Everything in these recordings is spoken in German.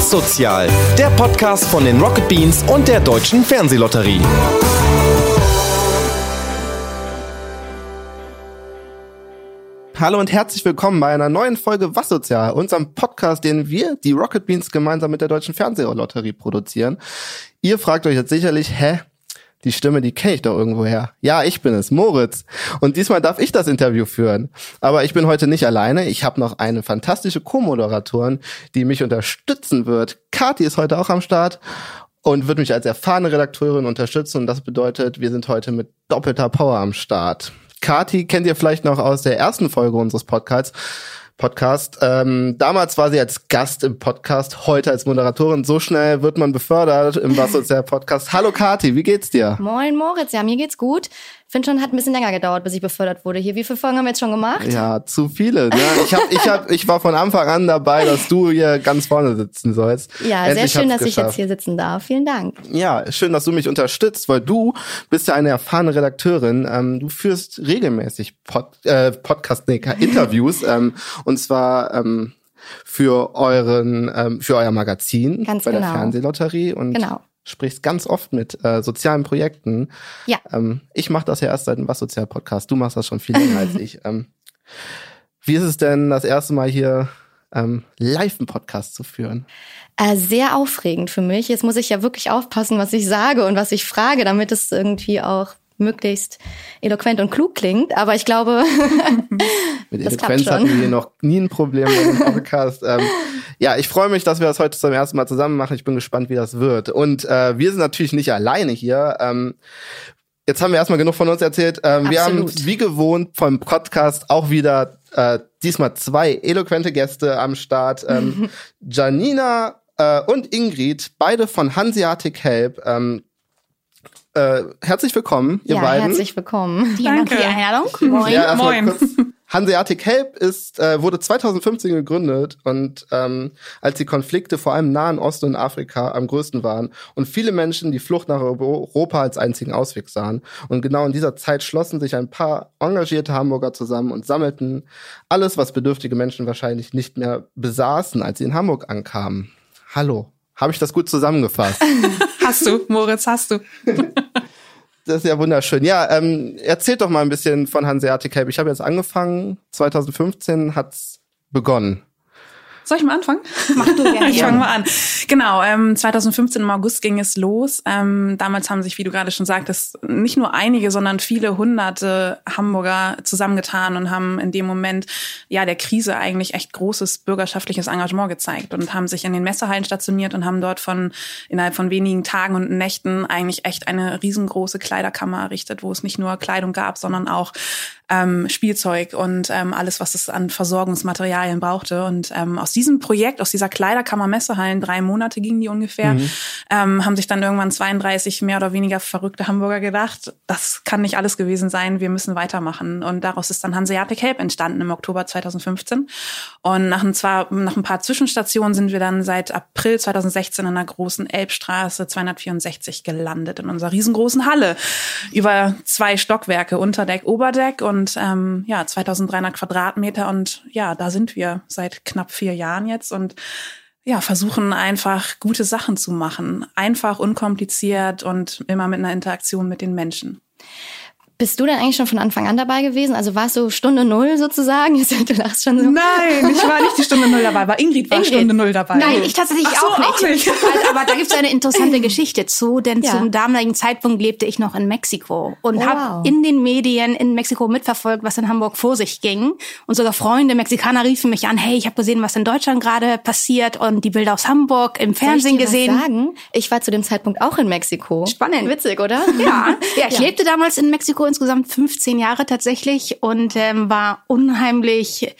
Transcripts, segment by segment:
Was Sozial, der Podcast von den Rocket Beans und der Deutschen Fernsehlotterie. Hallo und herzlich willkommen bei einer neuen Folge Was Sozial, unserem Podcast, den wir, die Rocket Beans, gemeinsam mit der Deutschen Fernsehlotterie produzieren. Ihr fragt euch jetzt sicherlich, hä, die Stimme, die kenne ich doch irgendwoher. Ja, ich bin es, Moritz. Und diesmal darf ich das Interview führen. Aber ich bin heute nicht alleine. Ich habe noch eine fantastische Co-Moderatorin, die mich unterstützen wird. Kati ist heute auch am Start und wird mich als erfahrene Redakteurin unterstützen. Und das bedeutet, wir sind heute mit doppelter Power am Start. Kati kennt ihr vielleicht noch aus der ersten Folge unseres Podcasts. Podcast. Ähm, damals war sie als Gast im Podcast, heute als Moderatorin. So schnell wird man befördert im Was Sozial Podcast. Hallo Kati, wie geht's dir? Moin Moritz, ja, mir geht's gut finde schon, hat ein bisschen länger gedauert, bis ich befördert wurde hier. Wie viele Folgen haben wir jetzt schon gemacht? Ja, zu viele. Ne? Ich, hab, ich, hab, ich war von Anfang an dabei, dass du hier ganz vorne sitzen sollst. Ja, Endlich sehr schön, dass geschafft. ich jetzt hier sitzen darf. Vielen Dank. Ja, schön, dass du mich unterstützt, weil du bist ja eine erfahrene Redakteurin. Ähm, du führst regelmäßig Pod, äh, Podcast, nee, Interviews. ähm, und zwar ähm, für euren, ähm, für euer Magazin Ganz bei genau. der Fernsehlotterie. Und genau sprichst ganz oft mit äh, sozialen Projekten. Ja. Ähm, ich mache das ja erst seit dem Was Sozial Podcast. Du machst das schon viel länger als ich. Ähm, wie ist es denn, das erste Mal hier ähm, live einen Podcast zu führen? Äh, sehr aufregend für mich. Jetzt muss ich ja wirklich aufpassen, was ich sage und was ich frage, damit es irgendwie auch möglichst eloquent und klug klingt. Aber ich glaube, mit Eloquenz hatten wir hier noch nie ein Problem mit dem Podcast. ähm, ja, ich freue mich, dass wir das heute zum ersten Mal zusammen machen. Ich bin gespannt, wie das wird. Und äh, wir sind natürlich nicht alleine hier. Ähm, jetzt haben wir erstmal genug von uns erzählt. Ähm, wir haben wie gewohnt vom Podcast auch wieder äh, diesmal zwei eloquente Gäste am Start. Ähm, Janina äh, und Ingrid, beide von Hanseatic Help. Ähm, äh, herzlich willkommen, ihr ja, beiden. Herzlich willkommen. Vielen Dank für die Einladung. Moin. Ja, Moin. Hanseatic Help ist, äh, wurde 2015 gegründet und ähm, als die Konflikte vor allem im Nahen Osten und Afrika am größten waren und viele Menschen die Flucht nach Europa als einzigen Ausweg sahen. Und genau in dieser Zeit schlossen sich ein paar engagierte Hamburger zusammen und sammelten alles, was bedürftige Menschen wahrscheinlich nicht mehr besaßen, als sie in Hamburg ankamen. Hallo. Habe ich das gut zusammengefasst? hast du, Moritz, hast du. das ist ja wunderschön. Ja, ähm, erzählt doch mal ein bisschen von Hanseatic Help. Ich habe jetzt angefangen, 2015 hat's begonnen. Soll ich mal anfangen? Mach du gerne. ich fange mal an. Genau, ähm, 2015 im August ging es los. Ähm, damals haben sich, wie du gerade schon sagtest, nicht nur einige, sondern viele hunderte Hamburger zusammengetan und haben in dem Moment ja der Krise eigentlich echt großes bürgerschaftliches Engagement gezeigt und haben sich in den Messehallen stationiert und haben dort von innerhalb von wenigen Tagen und Nächten eigentlich echt eine riesengroße Kleiderkammer errichtet, wo es nicht nur Kleidung gab, sondern auch ähm, Spielzeug und ähm, alles, was es an Versorgungsmaterialien brauchte. Und ähm, aus diesem Projekt, aus dieser Kleiderkammer Messehallen, drei Monate gingen die ungefähr, mhm. ähm, haben sich dann irgendwann 32 mehr oder weniger verrückte Hamburger gedacht, das kann nicht alles gewesen sein, wir müssen weitermachen. Und daraus ist dann Hanseatic Help entstanden im Oktober 2015. Und nach ein, zwar, nach ein paar Zwischenstationen sind wir dann seit April 2016 in der großen Elbstraße 264 gelandet, in unserer riesengroßen Halle. Über zwei Stockwerke, Unterdeck, Oberdeck und ähm, ja, 2300 Quadratmeter und ja, da sind wir seit knapp vier Jahren jetzt und ja, versuchen einfach gute Sachen zu machen. Einfach, unkompliziert und immer mit einer Interaktion mit den Menschen. Bist du denn eigentlich schon von Anfang an dabei gewesen? Also warst du Stunde Null sozusagen? Du lachst schon so. Nein, ich war nicht die Stunde Null dabei, aber Ingrid war Ingrid. Stunde Null dabei. Nein, ich tatsächlich so, auch, nicht. auch nicht. aber da gibt es eine interessante Geschichte zu, denn ja. zum damaligen Zeitpunkt lebte ich noch in Mexiko und oh, habe in den Medien in Mexiko mitverfolgt, was in Hamburg vor sich ging. Und sogar Freunde, Mexikaner riefen mich an, hey, ich habe gesehen, was in Deutschland gerade passiert und die Bilder aus Hamburg im Fernsehen Soll ich dir gesehen. Was sagen? Ich war zu dem Zeitpunkt auch in Mexiko. Spannend. Witzig, oder? Ja, ja ich ja. lebte damals in Mexiko insgesamt 15 Jahre tatsächlich und ähm, war unheimlich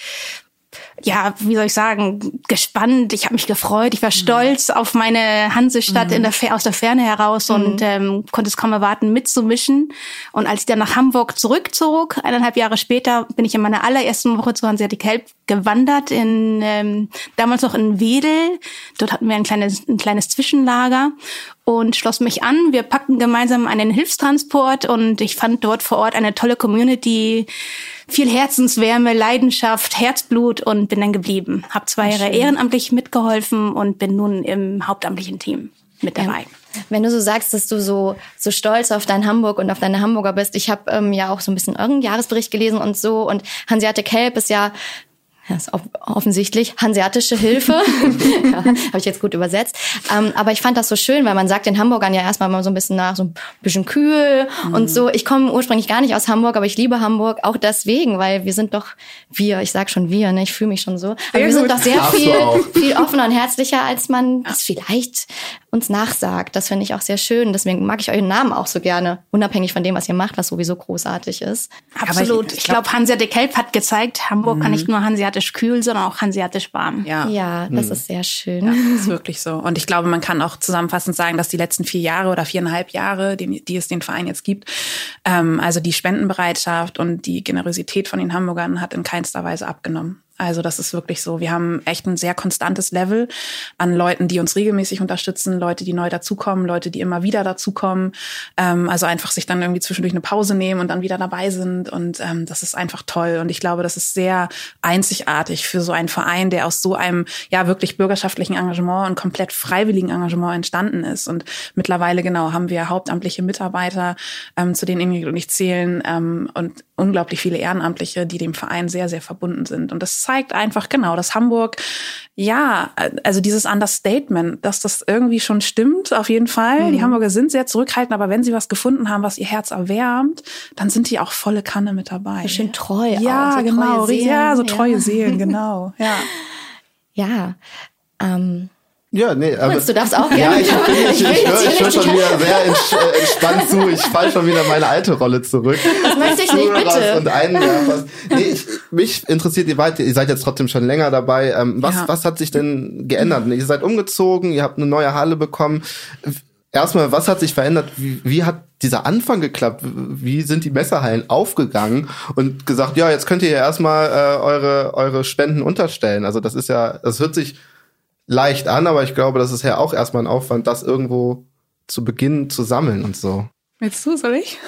ja, wie soll ich sagen, gespannt. Ich habe mich gefreut. Ich war mhm. stolz auf meine Hansestadt mhm. in der, aus der Ferne heraus mhm. und ähm, konnte es kaum erwarten, mitzumischen. Und als ich dann nach Hamburg zurückzog, eineinhalb Jahre später, bin ich in meiner allerersten Woche zu Hanseatic Help gewandert, in, ähm, damals noch in Wedel. Dort hatten wir ein kleines, ein kleines Zwischenlager und schloss mich an. Wir packten gemeinsam einen Hilfstransport und ich fand dort vor Ort eine tolle Community, viel Herzenswärme, Leidenschaft, Herzblut und bin dann geblieben. Habe zwei Jahre ehrenamtlich mitgeholfen und bin nun im hauptamtlichen Team mit dabei. Wenn du so sagst, dass du so so stolz auf dein Hamburg und auf deine Hamburger bist, ich habe ähm, ja auch so ein bisschen euren Jahresbericht gelesen und so und Hanseatic Help ist ja ja, ist offensichtlich hanseatische Hilfe. ja, Habe ich jetzt gut übersetzt. Ähm, aber ich fand das so schön, weil man sagt den Hamburgern ja erstmal mal so ein bisschen nach, so ein bisschen kühl mhm. und so. Ich komme ursprünglich gar nicht aus Hamburg, aber ich liebe Hamburg auch deswegen, weil wir sind doch wir, ich sag schon wir, ne, ich fühle mich schon so. Aber sehr wir sind doch sehr viel, viel offener und herzlicher, als man das vielleicht uns nachsagt. Das finde ich auch sehr schön. Deswegen mag ich euren Namen auch so gerne, unabhängig von dem, was ihr macht, was sowieso großartig ist. Absolut. ich, ich glaube, glaub, Hanseatic Help hat gezeigt, Hamburg mhm. kann nicht nur hanseatisch kühl, sondern auch hanseatisch warm. Ja, ja das mhm. ist sehr schön. Ja, das ist wirklich so. Und ich glaube, man kann auch zusammenfassend sagen, dass die letzten vier Jahre oder viereinhalb Jahre, die, die es den Verein jetzt gibt, ähm, also die Spendenbereitschaft und die Generosität von den Hamburgern hat in keinster Weise abgenommen. Also das ist wirklich so. Wir haben echt ein sehr konstantes Level an Leuten, die uns regelmäßig unterstützen, Leute, die neu dazukommen, Leute, die immer wieder dazukommen. Ähm, also einfach sich dann irgendwie zwischendurch eine Pause nehmen und dann wieder dabei sind. Und ähm, das ist einfach toll. Und ich glaube, das ist sehr einzigartig für so einen Verein, der aus so einem ja wirklich bürgerschaftlichen Engagement und komplett freiwilligen Engagement entstanden ist. Und mittlerweile genau haben wir hauptamtliche Mitarbeiter, ähm, zu denen Ingrid und ich zählen ähm, und unglaublich viele Ehrenamtliche, die dem Verein sehr, sehr verbunden sind. Und das zeigt einfach genau, dass Hamburg, ja, also dieses Understatement, dass das irgendwie schon stimmt, auf jeden Fall. Mhm. Die Hamburger sind sehr zurückhaltend, aber wenn sie was gefunden haben, was ihr Herz erwärmt, dann sind die auch volle Kanne mit dabei. Schön treu. Ja, so genau. Ja, so treue ja. Seelen, genau. Ja. Ja. Ähm ja, nee, aber. du darfst auch gerne. Ja, ich, ich, ich, ich höre hör schon wieder sehr äh, entspannt zu. Ich fall schon wieder meine alte Rolle zurück. Das möchte ich nicht, bitte. Und was, nee, ich, mich interessiert, ihr, weit, ihr seid jetzt trotzdem schon länger dabei. Ähm, was, ja. was hat sich denn geändert? Ihr seid umgezogen, ihr habt eine neue Halle bekommen. Erstmal, was hat sich verändert? Wie, wie hat dieser Anfang geklappt? Wie sind die Messerhallen aufgegangen und gesagt, ja, jetzt könnt ihr ja erstmal äh, eure, eure Spenden unterstellen? Also das ist ja, das hört sich leicht an, aber ich glaube, das ist ja auch erstmal ein Aufwand, das irgendwo zu Beginn zu sammeln und so. Willst du, soll ich?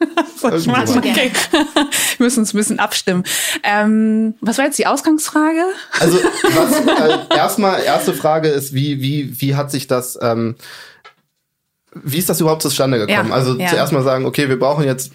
soll ich machen? Okay. Wir müssen uns ein bisschen abstimmen. Ähm, was war jetzt die Ausgangsfrage? Also was, äh, erstmal erste Frage ist, wie wie wie hat sich das ähm, wie ist das überhaupt zustande gekommen? Ja, also ja. zuerst mal sagen, okay, wir brauchen jetzt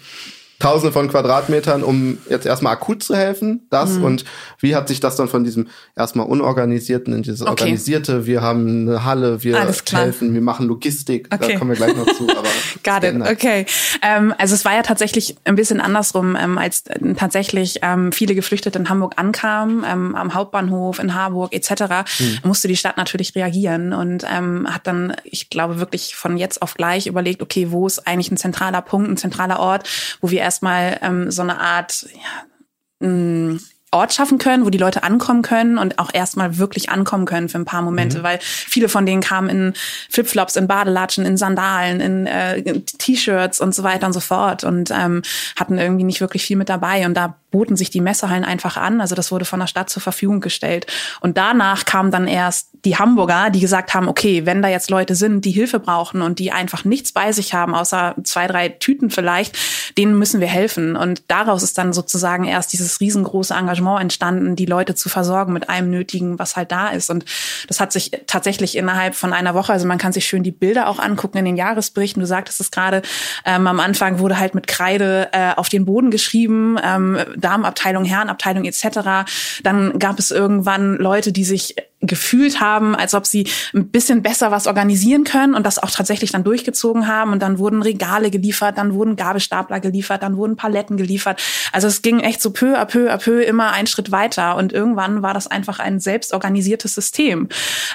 Tausende von Quadratmetern, um jetzt erstmal akut zu helfen, das mhm. und wie hat sich das dann von diesem erstmal unorganisierten in dieses okay. organisierte, wir haben eine Halle, wir helfen, wir machen Logistik, okay. da kommen wir gleich noch zu. Aber Got it, okay. Ähm, also es war ja tatsächlich ein bisschen andersrum, ähm, als tatsächlich ähm, viele Geflüchtete in Hamburg ankamen, ähm, am Hauptbahnhof in Harburg etc., mhm. musste die Stadt natürlich reagieren und ähm, hat dann, ich glaube, wirklich von jetzt auf gleich überlegt, okay, wo ist eigentlich ein zentraler Punkt, ein zentraler Ort, wo wir erstmal ähm, so eine Art ja, Ort schaffen können, wo die Leute ankommen können und auch erstmal wirklich ankommen können für ein paar Momente, mhm. weil viele von denen kamen in Flipflops, in Badelatschen, in Sandalen, in, äh, T-Shirts und so weiter und so fort und ähm, hatten irgendwie nicht wirklich viel mit dabei und da boten sich die Messehallen einfach an. Also das wurde von der Stadt zur Verfügung gestellt. Und danach kamen dann erst die Hamburger, die gesagt haben, okay, wenn da jetzt Leute sind, die Hilfe brauchen und die einfach nichts bei sich haben, außer zwei, drei Tüten vielleicht, denen müssen wir helfen. Und daraus ist dann sozusagen erst dieses riesengroße Engagement entstanden, die Leute zu versorgen mit allem Nötigen, was halt da ist. Und das hat sich tatsächlich innerhalb von einer Woche, also man kann sich schön die Bilder auch angucken in den Jahresberichten. Du sagtest es gerade, ähm, am Anfang wurde halt mit Kreide äh, auf den Boden geschrieben, ähm, Damenabteilung, Herrenabteilung etc. Dann gab es irgendwann Leute, die sich gefühlt haben, als ob sie ein bisschen besser was organisieren können und das auch tatsächlich dann durchgezogen haben. Und dann wurden Regale geliefert, dann wurden Gabelstapler geliefert, dann wurden Paletten geliefert. Also es ging echt so peu à peu à peu immer einen Schritt weiter. Und irgendwann war das einfach ein selbstorganisiertes System.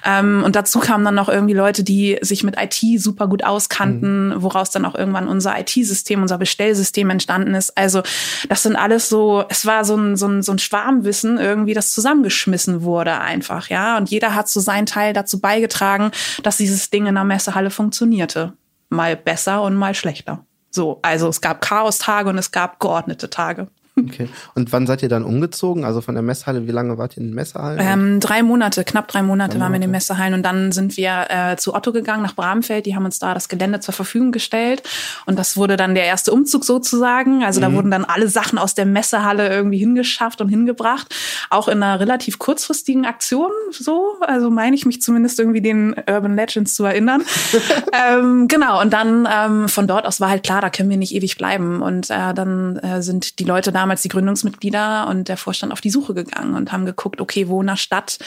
Ähm, und dazu kamen dann noch irgendwie Leute, die sich mit IT super gut auskannten, mhm. woraus dann auch irgendwann unser IT-System, unser Bestellsystem entstanden ist. Also das sind alles so, es war so ein, so ein, so ein Schwarmwissen irgendwie, das zusammengeschmissen wurde einfach, ja und jeder hat so seinen Teil dazu beigetragen, dass dieses Ding in der Messehalle funktionierte. Mal besser und mal schlechter. So, also es gab Chaostage und es gab geordnete Tage. Okay. Und wann seid ihr dann umgezogen? Also von der Messhalle, wie lange wart ihr in den Messehallen? Ähm, drei Monate, knapp drei Monate drei waren wir in den Messehallen und dann sind wir äh, zu Otto gegangen nach Bramfeld. Die haben uns da das Gelände zur Verfügung gestellt und das wurde dann der erste Umzug sozusagen. Also mhm. da wurden dann alle Sachen aus der Messehalle irgendwie hingeschafft und hingebracht, auch in einer relativ kurzfristigen Aktion. So, also meine ich mich zumindest irgendwie den Urban Legends zu erinnern. ähm, genau und dann ähm, von dort aus war halt klar, da können wir nicht ewig bleiben und äh, dann äh, sind die Leute da damals die Gründungsmitglieder und der Vorstand auf die Suche gegangen und haben geguckt, okay, wo in der Stadt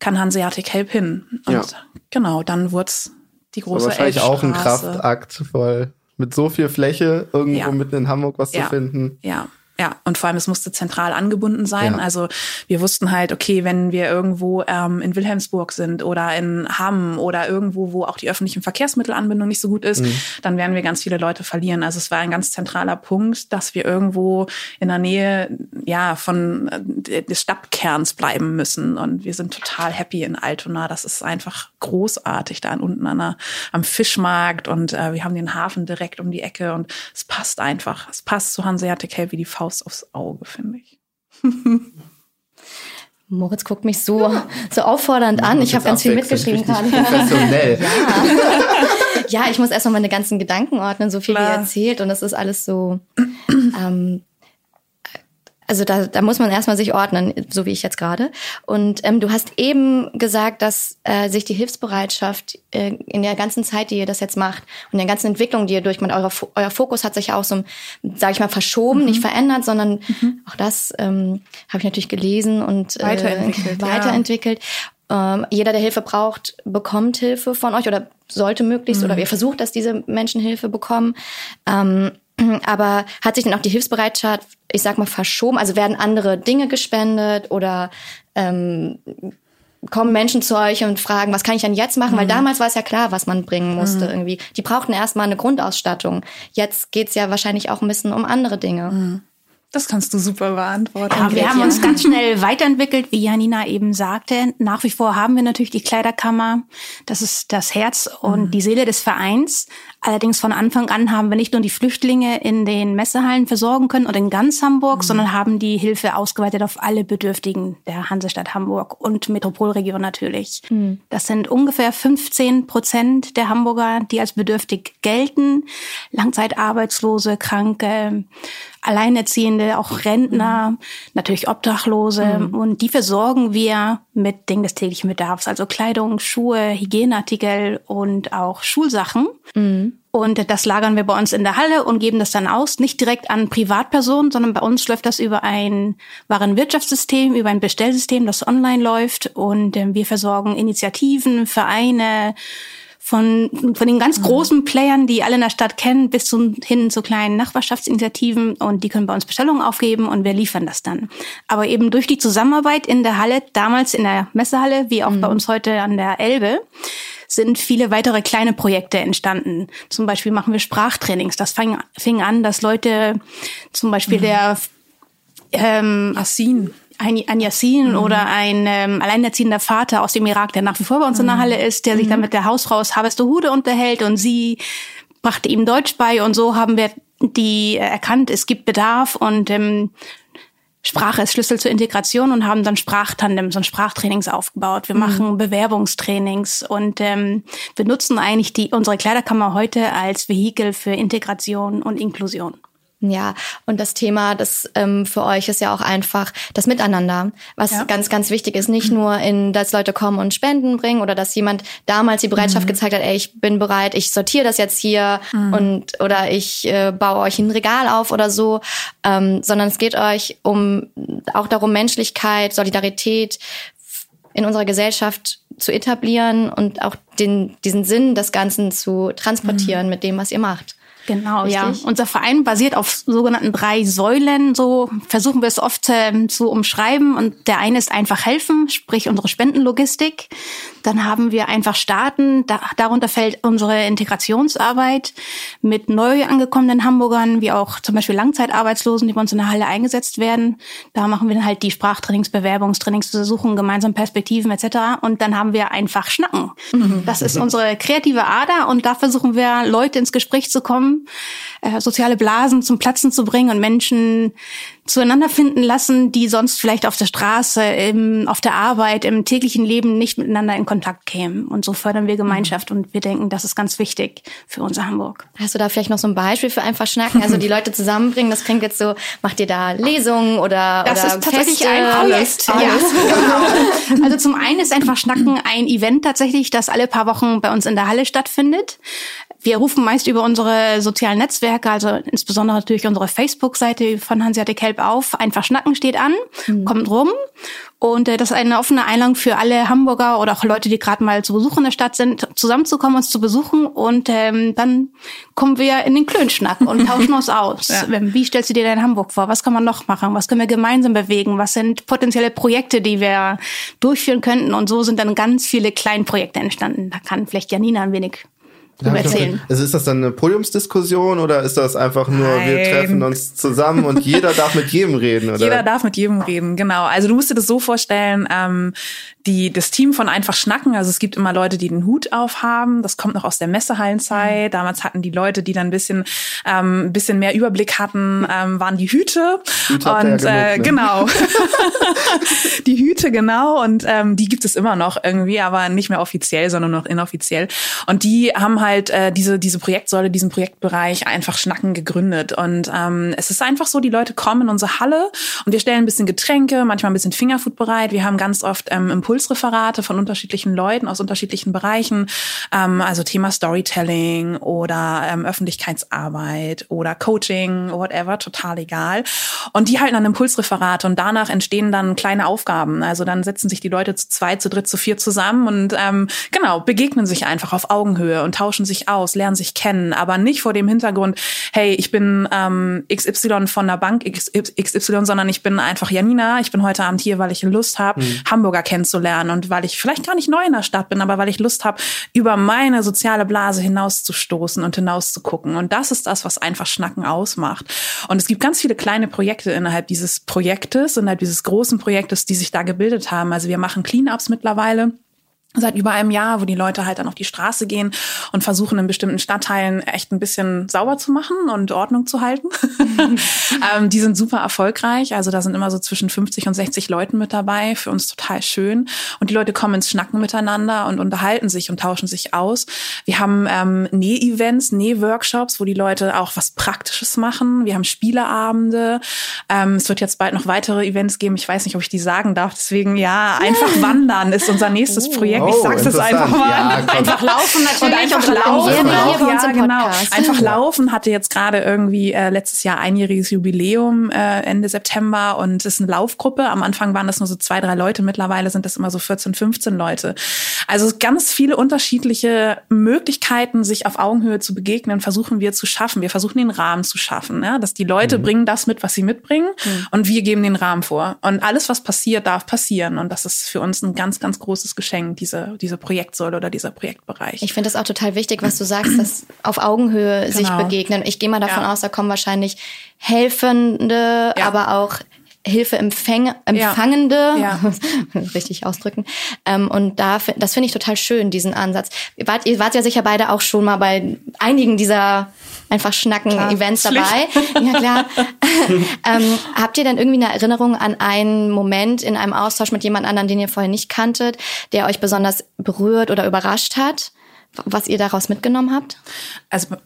kann Hanseatic Help hin? Und ja. genau, dann wurde es die große Aber Wahrscheinlich auch ein Kraftakt, weil mit so viel Fläche irgendwo ja. mitten in Hamburg was ja. zu finden. Ja, ja, und vor allem, es musste zentral angebunden sein. Ja. Also wir wussten halt, okay, wenn wir irgendwo ähm, in Wilhelmsburg sind oder in Hamm oder irgendwo, wo auch die öffentlichen Verkehrsmittelanbindung nicht so gut ist, mhm. dann werden wir ganz viele Leute verlieren. Also es war ein ganz zentraler Punkt, dass wir irgendwo in der Nähe ja von äh, des Stadtkerns bleiben müssen. Und wir sind total happy in Altona. Das ist einfach großartig da unten an der, am Fischmarkt und äh, wir haben den Hafen direkt um die Ecke und es passt einfach. Es passt zu Hanseatic Help wie die Faust Faust aufs Auge, finde ich. Moritz guckt mich so, so auffordernd an. Ich habe ganz viel mitgeschrieben gerade. Professionell. Ja. ja, ich muss erstmal meine ganzen Gedanken ordnen, so viel Klar. wie erzählt. Und das ist alles so ähm, also da, da muss man erstmal sich ordnen, so wie ich jetzt gerade. Und ähm, du hast eben gesagt, dass äh, sich die Hilfsbereitschaft äh, in der ganzen Zeit, die ihr das jetzt macht und der ganzen Entwicklung, die ihr durchmacht, euer, euer Fokus hat sich ja auch so, sage ich mal, verschoben, mhm. nicht verändert, sondern mhm. auch das ähm, habe ich natürlich gelesen und äh, weiterentwickelt. weiterentwickelt. Ja. Ähm, jeder, der Hilfe braucht, bekommt Hilfe von euch oder sollte möglichst mhm. oder ihr versucht, dass diese Menschen Hilfe bekommen. Ähm, aber hat sich dann auch die Hilfsbereitschaft, ich sag mal, verschoben? Also werden andere Dinge gespendet oder ähm, kommen Menschen zu euch und fragen, was kann ich denn jetzt machen? Mhm. Weil damals war es ja klar, was man bringen musste mhm. irgendwie. Die brauchten erstmal eine Grundausstattung. Jetzt geht's ja wahrscheinlich auch ein bisschen um andere Dinge. Mhm. Das kannst du super beantworten. Ja, wir haben uns ganz schnell weiterentwickelt, wie Janina eben sagte. Nach wie vor haben wir natürlich die Kleiderkammer. Das ist das Herz und mhm. die Seele des Vereins. Allerdings von Anfang an haben wir nicht nur die Flüchtlinge in den Messehallen versorgen können oder in ganz Hamburg, mhm. sondern haben die Hilfe ausgeweitet auf alle Bedürftigen der Hansestadt Hamburg und Metropolregion natürlich. Mhm. Das sind ungefähr 15 Prozent der Hamburger, die als bedürftig gelten. Langzeitarbeitslose, Kranke, Alleinerziehende, auch Rentner, mhm. natürlich Obdachlose. Mhm. Und die versorgen wir mit Dingen des täglichen Bedarfs, also Kleidung, Schuhe, Hygieneartikel und auch Schulsachen. Mhm. Und das lagern wir bei uns in der Halle und geben das dann aus, nicht direkt an Privatpersonen, sondern bei uns läuft das über ein Warenwirtschaftssystem, über ein Bestellsystem, das online läuft. Und äh, wir versorgen Initiativen, Vereine, von, von den ganz großen Playern, die alle in der Stadt kennen, bis zu, hin zu kleinen Nachbarschaftsinitiativen und die können bei uns Bestellungen aufgeben und wir liefern das dann. Aber eben durch die Zusammenarbeit in der Halle, damals in der Messehalle, wie auch mhm. bei uns heute an der Elbe, sind viele weitere kleine Projekte entstanden. Zum Beispiel machen wir Sprachtrainings. Das fing, fing an, dass Leute, zum Beispiel mhm. der ähm, Asin ein, ein Yassin mhm. oder ein ähm, alleinerziehender Vater aus dem Irak, der nach wie vor bei uns mhm. in der mhm. Halle ist, der sich dann mhm. mit der Hausfrau aus Harvestehude unterhält und sie brachte ihm Deutsch bei und so haben wir die erkannt, es gibt Bedarf und ähm, Sprache ist Schlüssel zur Integration und haben dann Sprachtandems und Sprachtrainings aufgebaut. Wir mhm. machen Bewerbungstrainings und ähm, wir nutzen eigentlich die unsere Kleiderkammer heute als Vehikel für Integration und Inklusion. Ja, und das Thema, das ähm, für euch ist ja auch einfach das Miteinander, was ja. ganz, ganz wichtig ist. Nicht nur in, dass Leute kommen und Spenden bringen oder dass jemand damals die Bereitschaft mhm. gezeigt hat, ey, ich bin bereit, ich sortiere das jetzt hier mhm. und oder ich äh, baue euch ein Regal auf oder so, ähm, sondern es geht euch um auch darum, Menschlichkeit, Solidarität in unserer Gesellschaft zu etablieren und auch den, diesen Sinn des Ganzen zu transportieren mhm. mit dem, was ihr macht. Genau, Richtig? ja. Unser Verein basiert auf sogenannten drei Säulen. So versuchen wir es oft äh, zu umschreiben. Und der eine ist einfach helfen, sprich unsere Spendenlogistik. Dann haben wir einfach starten. Da, darunter fällt unsere Integrationsarbeit mit neu angekommenen Hamburgern, wie auch zum Beispiel Langzeitarbeitslosen, die bei uns in der Halle eingesetzt werden. Da machen wir dann halt die Sprachtrainings, Bewerbungstrainings, suchen gemeinsam Perspektiven etc. Und dann haben wir einfach Schnacken. Mhm. Das ist unsere kreative Ader und da versuchen wir Leute ins Gespräch zu kommen, äh, soziale Blasen zum Platzen zu bringen und Menschen zueinander finden lassen, die sonst vielleicht auf der Straße, im, auf der Arbeit, im täglichen Leben nicht miteinander in Kontakt kämen. Und so fördern wir Gemeinschaft und wir denken, das ist ganz wichtig für unser Hamburg. Hast du da vielleicht noch so ein Beispiel für einfach schnacken? Also die Leute zusammenbringen, das klingt jetzt so, macht ihr da Lesungen oder Das oder ist tatsächlich Feste? ein Projekt. Alles. Ja, genau. Also zum einen ist einfach Schnacken ein Event tatsächlich, das alle paar Wochen bei uns in der Halle stattfindet. Wir rufen meist über unsere sozialen Netzwerke, also insbesondere natürlich unsere Facebook-Seite von Hanseatic Kelp auf. Einfach Schnacken steht an, kommt rum. Und äh, das ist eine offene Einladung für alle Hamburger oder auch Leute, die gerade mal zu Besuch in der Stadt sind, zusammenzukommen, uns zu besuchen. Und ähm, dann kommen wir in den Klönschnack und tauschen uns aus. Ähm, Wie stellst du dir dein Hamburg vor? Was kann man noch machen? Was können wir gemeinsam bewegen? Was sind potenzielle Projekte, die wir durchführen könnten? Und so sind dann ganz viele Kleinprojekte entstanden. Da kann vielleicht Janina ein wenig drüber erzählen. Also ist das dann eine Podiumsdiskussion oder ist das einfach nur, wir Nein. treffen uns zusammen und jeder darf mit jedem reden? Oder? Jeder darf mit jedem reden, genau. Also du musst dir das so vorstellen, ähm, die, das Team von Einfach Schnacken, also es gibt immer Leute, die den Hut aufhaben, das kommt noch aus der Messehallenzeit. Damals hatten die Leute, die dann ein bisschen, ähm, ein bisschen mehr Überblick hatten, ähm, waren die Hüte. Hüte und ja äh, genug, ne? genau. die Hüte, genau. Und ähm, die gibt es immer noch irgendwie, aber nicht mehr offiziell, sondern noch inoffiziell. Und die haben halt äh, diese, diese Projektsäule, diesen Projektbereich einfach Schnacken gegründet. Und ähm, es ist einfach so, die Leute kommen in unsere Halle und wir stellen ein bisschen Getränke, manchmal ein bisschen Fingerfood bereit. Wir haben ganz oft ähm, Impulsreferate von unterschiedlichen Leuten aus unterschiedlichen Bereichen. Ähm, also Thema Storytelling oder ähm, Öffentlichkeitsarbeit oder Coaching, whatever, total egal. Und die halten dann Impulsreferate und danach entstehen dann kleine Aufgaben. Also dann setzen sich die Leute zu zweit, zu dritt, zu vier zusammen und ähm, genau, begegnen sich einfach auf Augenhöhe und tauschen sich aus, lernen sich kennen, aber nicht vor dem Hintergrund, hey, ich bin ähm, XY von der Bank XY, sondern ich bin einfach Janina, ich bin heute Abend hier, weil ich Lust habe, Hamburger kennenzulernen und weil ich vielleicht gar nicht neu in der Stadt bin, aber weil ich Lust habe, über meine soziale Blase hinauszustoßen und hinauszugucken. Und das ist das, was einfach Schnacken ausmacht. Und es gibt ganz viele kleine Projekte innerhalb dieses Projektes, innerhalb dieses großen Projektes, die sich da gebildet haben. Also wir machen Cleanups mittlerweile seit über einem Jahr, wo die Leute halt dann auf die Straße gehen und versuchen in bestimmten Stadtteilen echt ein bisschen sauber zu machen und Ordnung zu halten. ähm, die sind super erfolgreich. Also da sind immer so zwischen 50 und 60 Leuten mit dabei. Für uns total schön. Und die Leute kommen ins Schnacken miteinander und unterhalten sich und tauschen sich aus. Wir haben ähm, Näh-Events, Näh-Workshops, wo die Leute auch was Praktisches machen. Wir haben Spieleabende. Ähm, es wird jetzt bald noch weitere Events geben. Ich weiß nicht, ob ich die sagen darf. Deswegen ja, einfach wandern ist unser nächstes Projekt. Ich Oh, sag's jetzt einfach mal. Ja. Einfach laufen natürlich Und einfach laufen, hier ja, genau. Einfach laufen hatte jetzt gerade irgendwie äh, letztes Jahr einjähriges Jubiläum äh, Ende September und ist eine Laufgruppe. Am Anfang waren das nur so zwei, drei Leute. Mittlerweile sind das immer so 14, 15 Leute. Also ganz viele unterschiedliche Möglichkeiten, sich auf Augenhöhe zu begegnen, versuchen wir zu schaffen. Wir versuchen den Rahmen zu schaffen, ja? dass die Leute bringen das mit, was sie mitbringen und wir geben den Rahmen vor. Und alles, was passiert, darf passieren. Und das ist für uns ein ganz, ganz großes Geschenk, diese, diese Projektsäule oder dieser Projektbereich. Ich finde es auch total wichtig, was du sagst, dass auf Augenhöhe sich Genau. begegnen. Ich gehe mal davon Ja. aus, da kommen wahrscheinlich Helfende, Ja. aber auch Hilfe empfäng Empfangende, Ja. richtig ausdrücken. Ähm, und da, das finde ich total schön, diesen Ansatz. Ihr wart, ihr wart ja sicher beide auch schon mal bei einigen dieser einfach Schnacken-Events dabei. Ja, klar. ähm, habt ihr denn irgendwie eine Erinnerung an einen Moment in einem Austausch mit jemand anderem, den ihr vorher nicht kanntet, der euch besonders berührt oder überrascht hat? Was ihr daraus mitgenommen habt? Also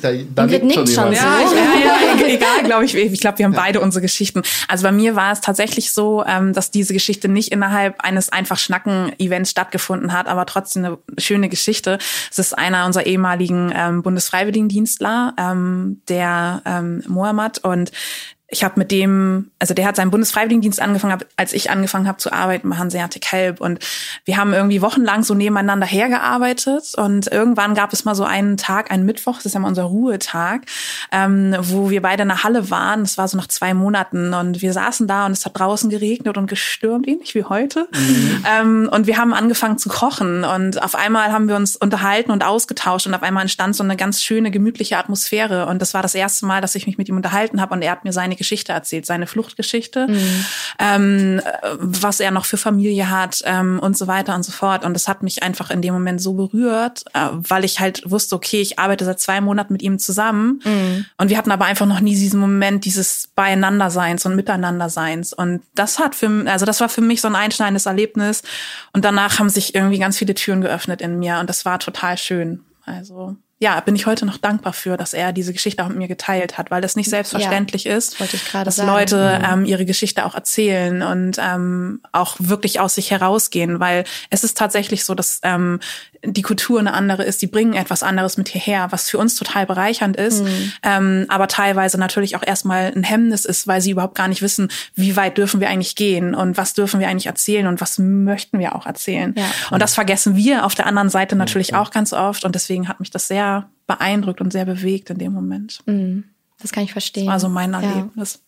Da, da Ingrid nickt schon so. Ja, ich, ja, ja, egal, glaube ich. Ich glaube, wir haben beide unsere Geschichten. Also bei mir war es tatsächlich so, ähm, dass diese Geschichte nicht innerhalb eines einfach Schnacken-Events stattgefunden hat, aber trotzdem eine schöne Geschichte. Es ist einer unserer ehemaligen ähm, Bundesfreiwilligendienstler, ähm, der ähm, Mohammed und ich habe mit dem, also der hat seinen Bundesfreiwilligendienst angefangen, hab- als ich angefangen habe zu arbeiten bei Hanseatic Help. Und wir haben irgendwie wochenlang so nebeneinander hergearbeitet. Und irgendwann gab es mal so einen Tag, einen Mittwoch, das ist ja mal unser Ruhetag, ähm, wo wir beide in der Halle waren. Das war so nach zwei Monaten. Und wir saßen da und es hat draußen geregnet und gestürmt, ähnlich wie heute. Ähm, und wir haben angefangen zu kochen. Und auf einmal haben wir uns unterhalten und ausgetauscht. Und auf einmal entstand so eine ganz schöne, gemütliche Atmosphäre. Und das war das erste Mal, dass ich mich mit ihm unterhalten habe. Und er hat mir seine seine Geschichte erzählt, seine Fluchtgeschichte, mhm. ähm, was er noch für Familie hat ähm, und so weiter und so fort. Und das hat mich einfach in dem Moment so berührt, äh, weil ich halt wusste, okay, ich arbeite seit zwei Monaten mit ihm zusammen mhm. und wir hatten aber einfach noch nie diesen Moment dieses Beieinanderseins und Miteinanderseins. Und das hat für, also das war für mich so ein einschneidendes Erlebnis. Und danach haben sich irgendwie ganz viele Türen geöffnet in mir und das war total schön. Also ja, bin ich heute noch dankbar für, dass er diese Geschichte auch mit mir geteilt hat, weil das nicht selbstverständlich ja, ist, das dass sagen. Leute mhm. ähm, ihre Geschichte auch erzählen und ähm, auch wirklich aus sich herausgehen, weil es ist tatsächlich so, dass ähm, die Kultur eine andere ist, die bringen etwas anderes mit hierher, was für uns total bereichernd ist, mhm. ähm, aber teilweise natürlich auch erstmal ein Hemmnis ist, weil sie überhaupt gar nicht wissen, wie weit dürfen wir eigentlich gehen und was dürfen wir eigentlich erzählen und was möchten wir auch erzählen. Ja. Und das vergessen wir auf der anderen Seite natürlich mhm. auch ganz oft und deswegen hat mich das sehr beeindruckt und sehr bewegt in dem Moment. Mhm. Das kann ich verstehen. Also mein Erlebnis. Ja.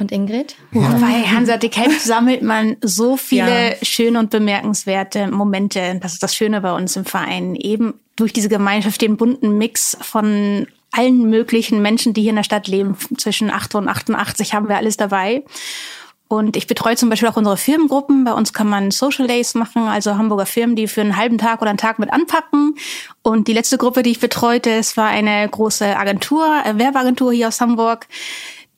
Und Ingrid? Ja. Bei Hanseatic Help sammelt man so viele ja. schöne und bemerkenswerte Momente. Das ist das Schöne bei uns im Verein. Eben durch diese Gemeinschaft, den bunten Mix von allen möglichen Menschen, die hier in der Stadt leben. Zwischen 8 und 88 haben wir alles dabei. Und ich betreue zum Beispiel auch unsere Firmengruppen. Bei uns kann man Social Days machen, also Hamburger Firmen, die für einen halben Tag oder einen Tag mit anpacken. Und die letzte Gruppe, die ich betreute, es war eine große Agentur, äh, Werbeagentur hier aus Hamburg,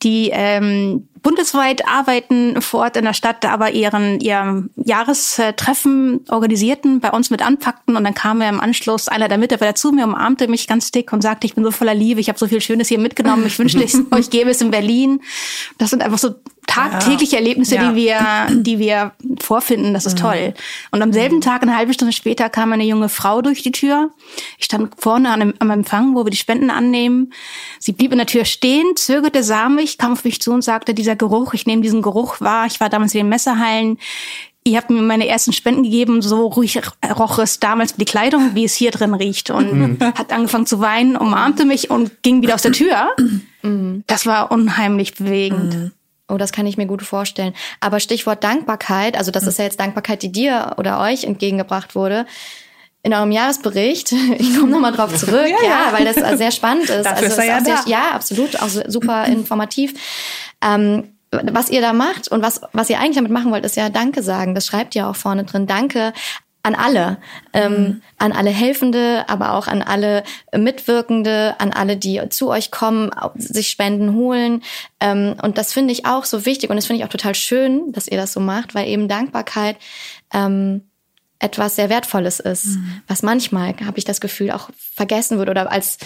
die ähm, bundesweit arbeiten vor Ort in der Stadt, aber ihren ihr Jahrestreffen organisierten, bei uns mit anpackten und dann kam er im Anschluss einer der Mitarbeiter zu mir, umarmte mich ganz dick und sagte, ich bin so voller Liebe, ich habe so viel Schönes hier mitgenommen, ich wünschte, ich euch gäbe es in Berlin. Das sind einfach so tagtägliche Erlebnisse, ja. die wir, die wir vorfinden. Das ist mhm. toll. Und am selben Tag, eine halbe Stunde später, kam eine junge Frau durch die Tür. Ich stand vorne an am Empfang, wo wir die Spenden annehmen. Sie blieb in der Tür stehen, zögerte, sah mich, kam auf mich zu und sagte, dieser Geruch, ich nehme diesen Geruch wahr. Ich war damals in den Messerhallen. Ihr habt mir meine ersten Spenden gegeben, so ruhig roch es damals die Kleidung, wie es hier drin riecht. Und mhm. hat angefangen zu weinen, umarmte mich und ging wieder aus der Tür. Mhm. Das war unheimlich bewegend. Oh, das kann ich mir gut vorstellen. Aber Stichwort Dankbarkeit, also das ist ja jetzt Dankbarkeit, die dir oder euch entgegengebracht wurde. In eurem Jahresbericht, ich komme nochmal drauf zurück, ja, ja, weil das sehr spannend ist. Dafür also ist er ja, sehr, ja, absolut, auch super informativ. Ähm, was ihr da macht und was, was ihr eigentlich damit machen wollt, ist ja Danke sagen. Das schreibt ihr auch vorne drin. Danke an alle, ähm, mhm. an alle Helfende, aber auch an alle Mitwirkende, an alle, die zu euch kommen, sich Spenden holen. Ähm, und das finde ich auch so wichtig und das finde ich auch total schön, dass ihr das so macht, weil eben Dankbarkeit ähm, etwas sehr Wertvolles ist, mhm. was manchmal, habe ich das Gefühl, auch vergessen wird oder als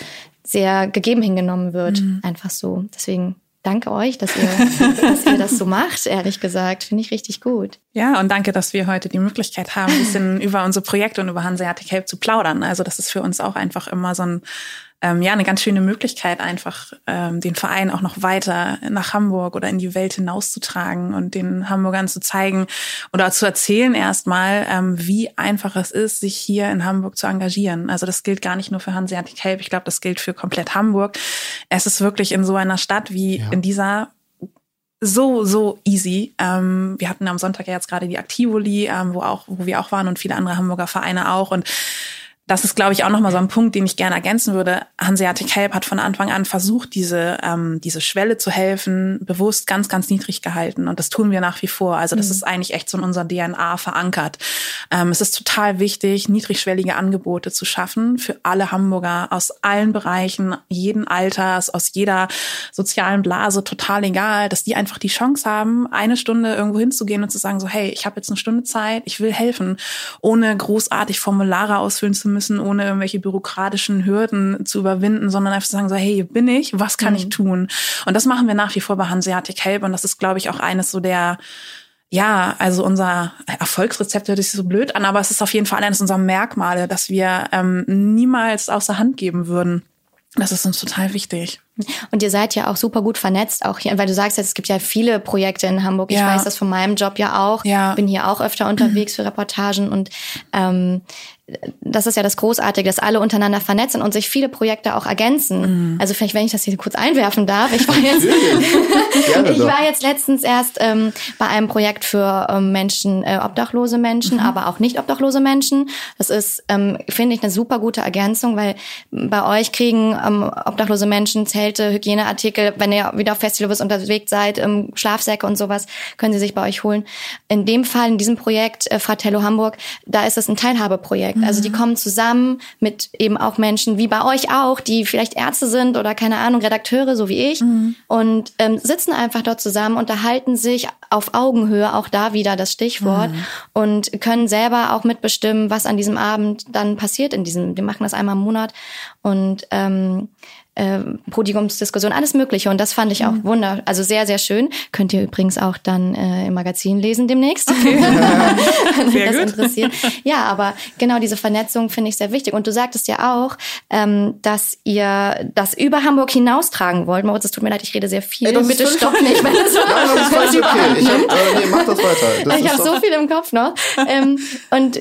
sehr gegeben hingenommen wird. Mhm. Einfach so. Deswegen danke euch, dass ihr, dass ihr das so macht, ehrlich gesagt. Finde ich richtig gut. Ja, und danke, dass wir heute die Möglichkeit haben, ein bisschen über unsere Projekte und über Hanseatic Help zu plaudern. Also das ist für uns auch einfach immer so ein ähm, ja eine ganz schöne Möglichkeit, einfach ähm, den Verein auch noch weiter nach Hamburg oder in die Welt hinauszutragen und den Hamburgern zu zeigen oder zu erzählen erstmal, ähm, wie einfach es ist, sich hier in Hamburg zu engagieren. Also das gilt gar nicht nur für Hanseatic Help, ich glaube, das gilt für komplett Hamburg. Es ist wirklich in so einer Stadt wie ja. in dieser so, so easy. Ähm, wir hatten am Sonntag ja jetzt gerade die Aktivoli, ähm, wo auch, wo wir auch waren und viele andere Hamburger Vereine auch. Und das ist, glaube ich, auch nochmal so ein Punkt, den ich gerne ergänzen würde. Hanseatic Help hat von Anfang an versucht, diese, ähm, diese Schwelle zu helfen, bewusst ganz, ganz niedrig gehalten. Und das tun wir nach wie vor. Also das mhm. ist eigentlich echt so in unserer DNA verankert. Ähm, es ist total wichtig, niedrigschwellige Angebote zu schaffen für alle Hamburger aus allen Bereichen, jeden Alters, aus jeder sozialen Blase, total egal, dass die einfach die Chance haben, eine Stunde irgendwo hinzugehen und zu sagen, so, hey, ich habe jetzt eine Stunde Zeit, ich will helfen, ohne großartig Formulare ausfüllen zu müssen, ohne irgendwelche bürokratischen Hürden zu überwinden, sondern einfach zu sagen, so, hey, hier bin ich, was kann mhm. ich tun? Und das machen wir nach wie vor bei Hanseatic Help und das ist, glaube ich, auch eines so der ja, also unser Erfolgsrezept hört sich so blöd an, aber es ist auf jeden Fall eines unserer Merkmale, dass wir ähm, niemals außer Hand geben würden. Das ist uns total wichtig. Und ihr seid ja auch super gut vernetzt, auch hier, weil du sagst jetzt, es gibt ja viele Projekte in Hamburg. Ich ja. weiß das von meinem Job ja auch. Ja. Bin hier auch öfter unterwegs für Reportagen und ähm, das ist ja das Großartige, dass alle untereinander vernetzt sind und sich viele Projekte auch ergänzen. Mhm. Also vielleicht, wenn ich das hier kurz einwerfen darf. Ich war jetzt, ich war jetzt letztens erst ähm, bei einem Projekt für ähm, Menschen, äh, obdachlose Menschen, mhm. aber auch nicht obdachlose Menschen. Das ist, ähm, finde ich, eine super gute Ergänzung, weil bei euch kriegen ähm, obdachlose Menschen Kälte, Hygieneartikel, wenn ihr wieder auf Festivals unterwegs seid, ähm, Schlafsäcke und sowas, können sie sich bei euch holen. In dem Fall, in diesem Projekt äh, Fratello Hamburg, da ist es ein Teilhabeprojekt. Mhm. Also die kommen zusammen mit eben auch Menschen wie bei euch auch, die vielleicht Ärzte sind oder keine Ahnung, Redakteure, so wie ich, mhm. und ähm, sitzen einfach dort zusammen, unterhalten sich auf Augenhöhe, auch da wieder das Stichwort, mhm. und können selber auch mitbestimmen, was an diesem Abend dann passiert in diesem, wir machen das einmal im Monat und ähm, äh, Podiumsdiskussion, alles Mögliche. Und das fand ich auch mhm. wunder, also sehr, sehr schön. Könnt ihr übrigens auch dann äh, im Magazin lesen demnächst, okay. wenn das gut. interessiert. Ja, aber genau diese Vernetzung finde ich sehr wichtig. Und du sagtest ja auch, ähm, dass ihr das über Hamburg hinaustragen wollt. Moritz, es tut mir leid, ich rede sehr viel. Ey, Bitte stopp nicht, wenn das, Nein, das ist völlig okay. Ich hab, äh, nee, mach das weiter. Das ich habe so viel im Kopf noch. ähm, und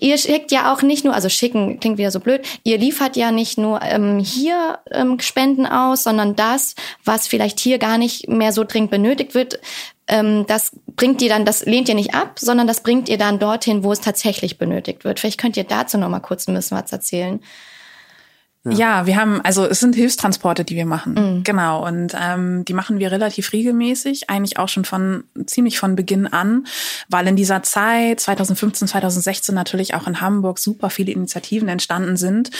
ihr schickt ja auch nicht nur, also schicken klingt wieder so blöd, ihr liefert ja nicht nur ähm, hier ähm, Spenden aus, sondern das, was vielleicht hier gar nicht mehr so dringend benötigt wird, ähm, das bringt ihr dann, das lehnt ihr nicht ab, sondern das bringt ihr dann dorthin, wo es tatsächlich benötigt wird. Vielleicht könnt ihr dazu noch mal kurz ein bisschen was erzählen. Ja. ja. wir haben, also es sind Hilfstransporte, die wir machen. Mhm. Genau. Und ähm, die machen wir relativ regelmäßig, eigentlich auch schon von ziemlich von Beginn an, weil in dieser Zeit, 2015, 2016 natürlich auch in Hamburg super viele Initiativen entstanden sind.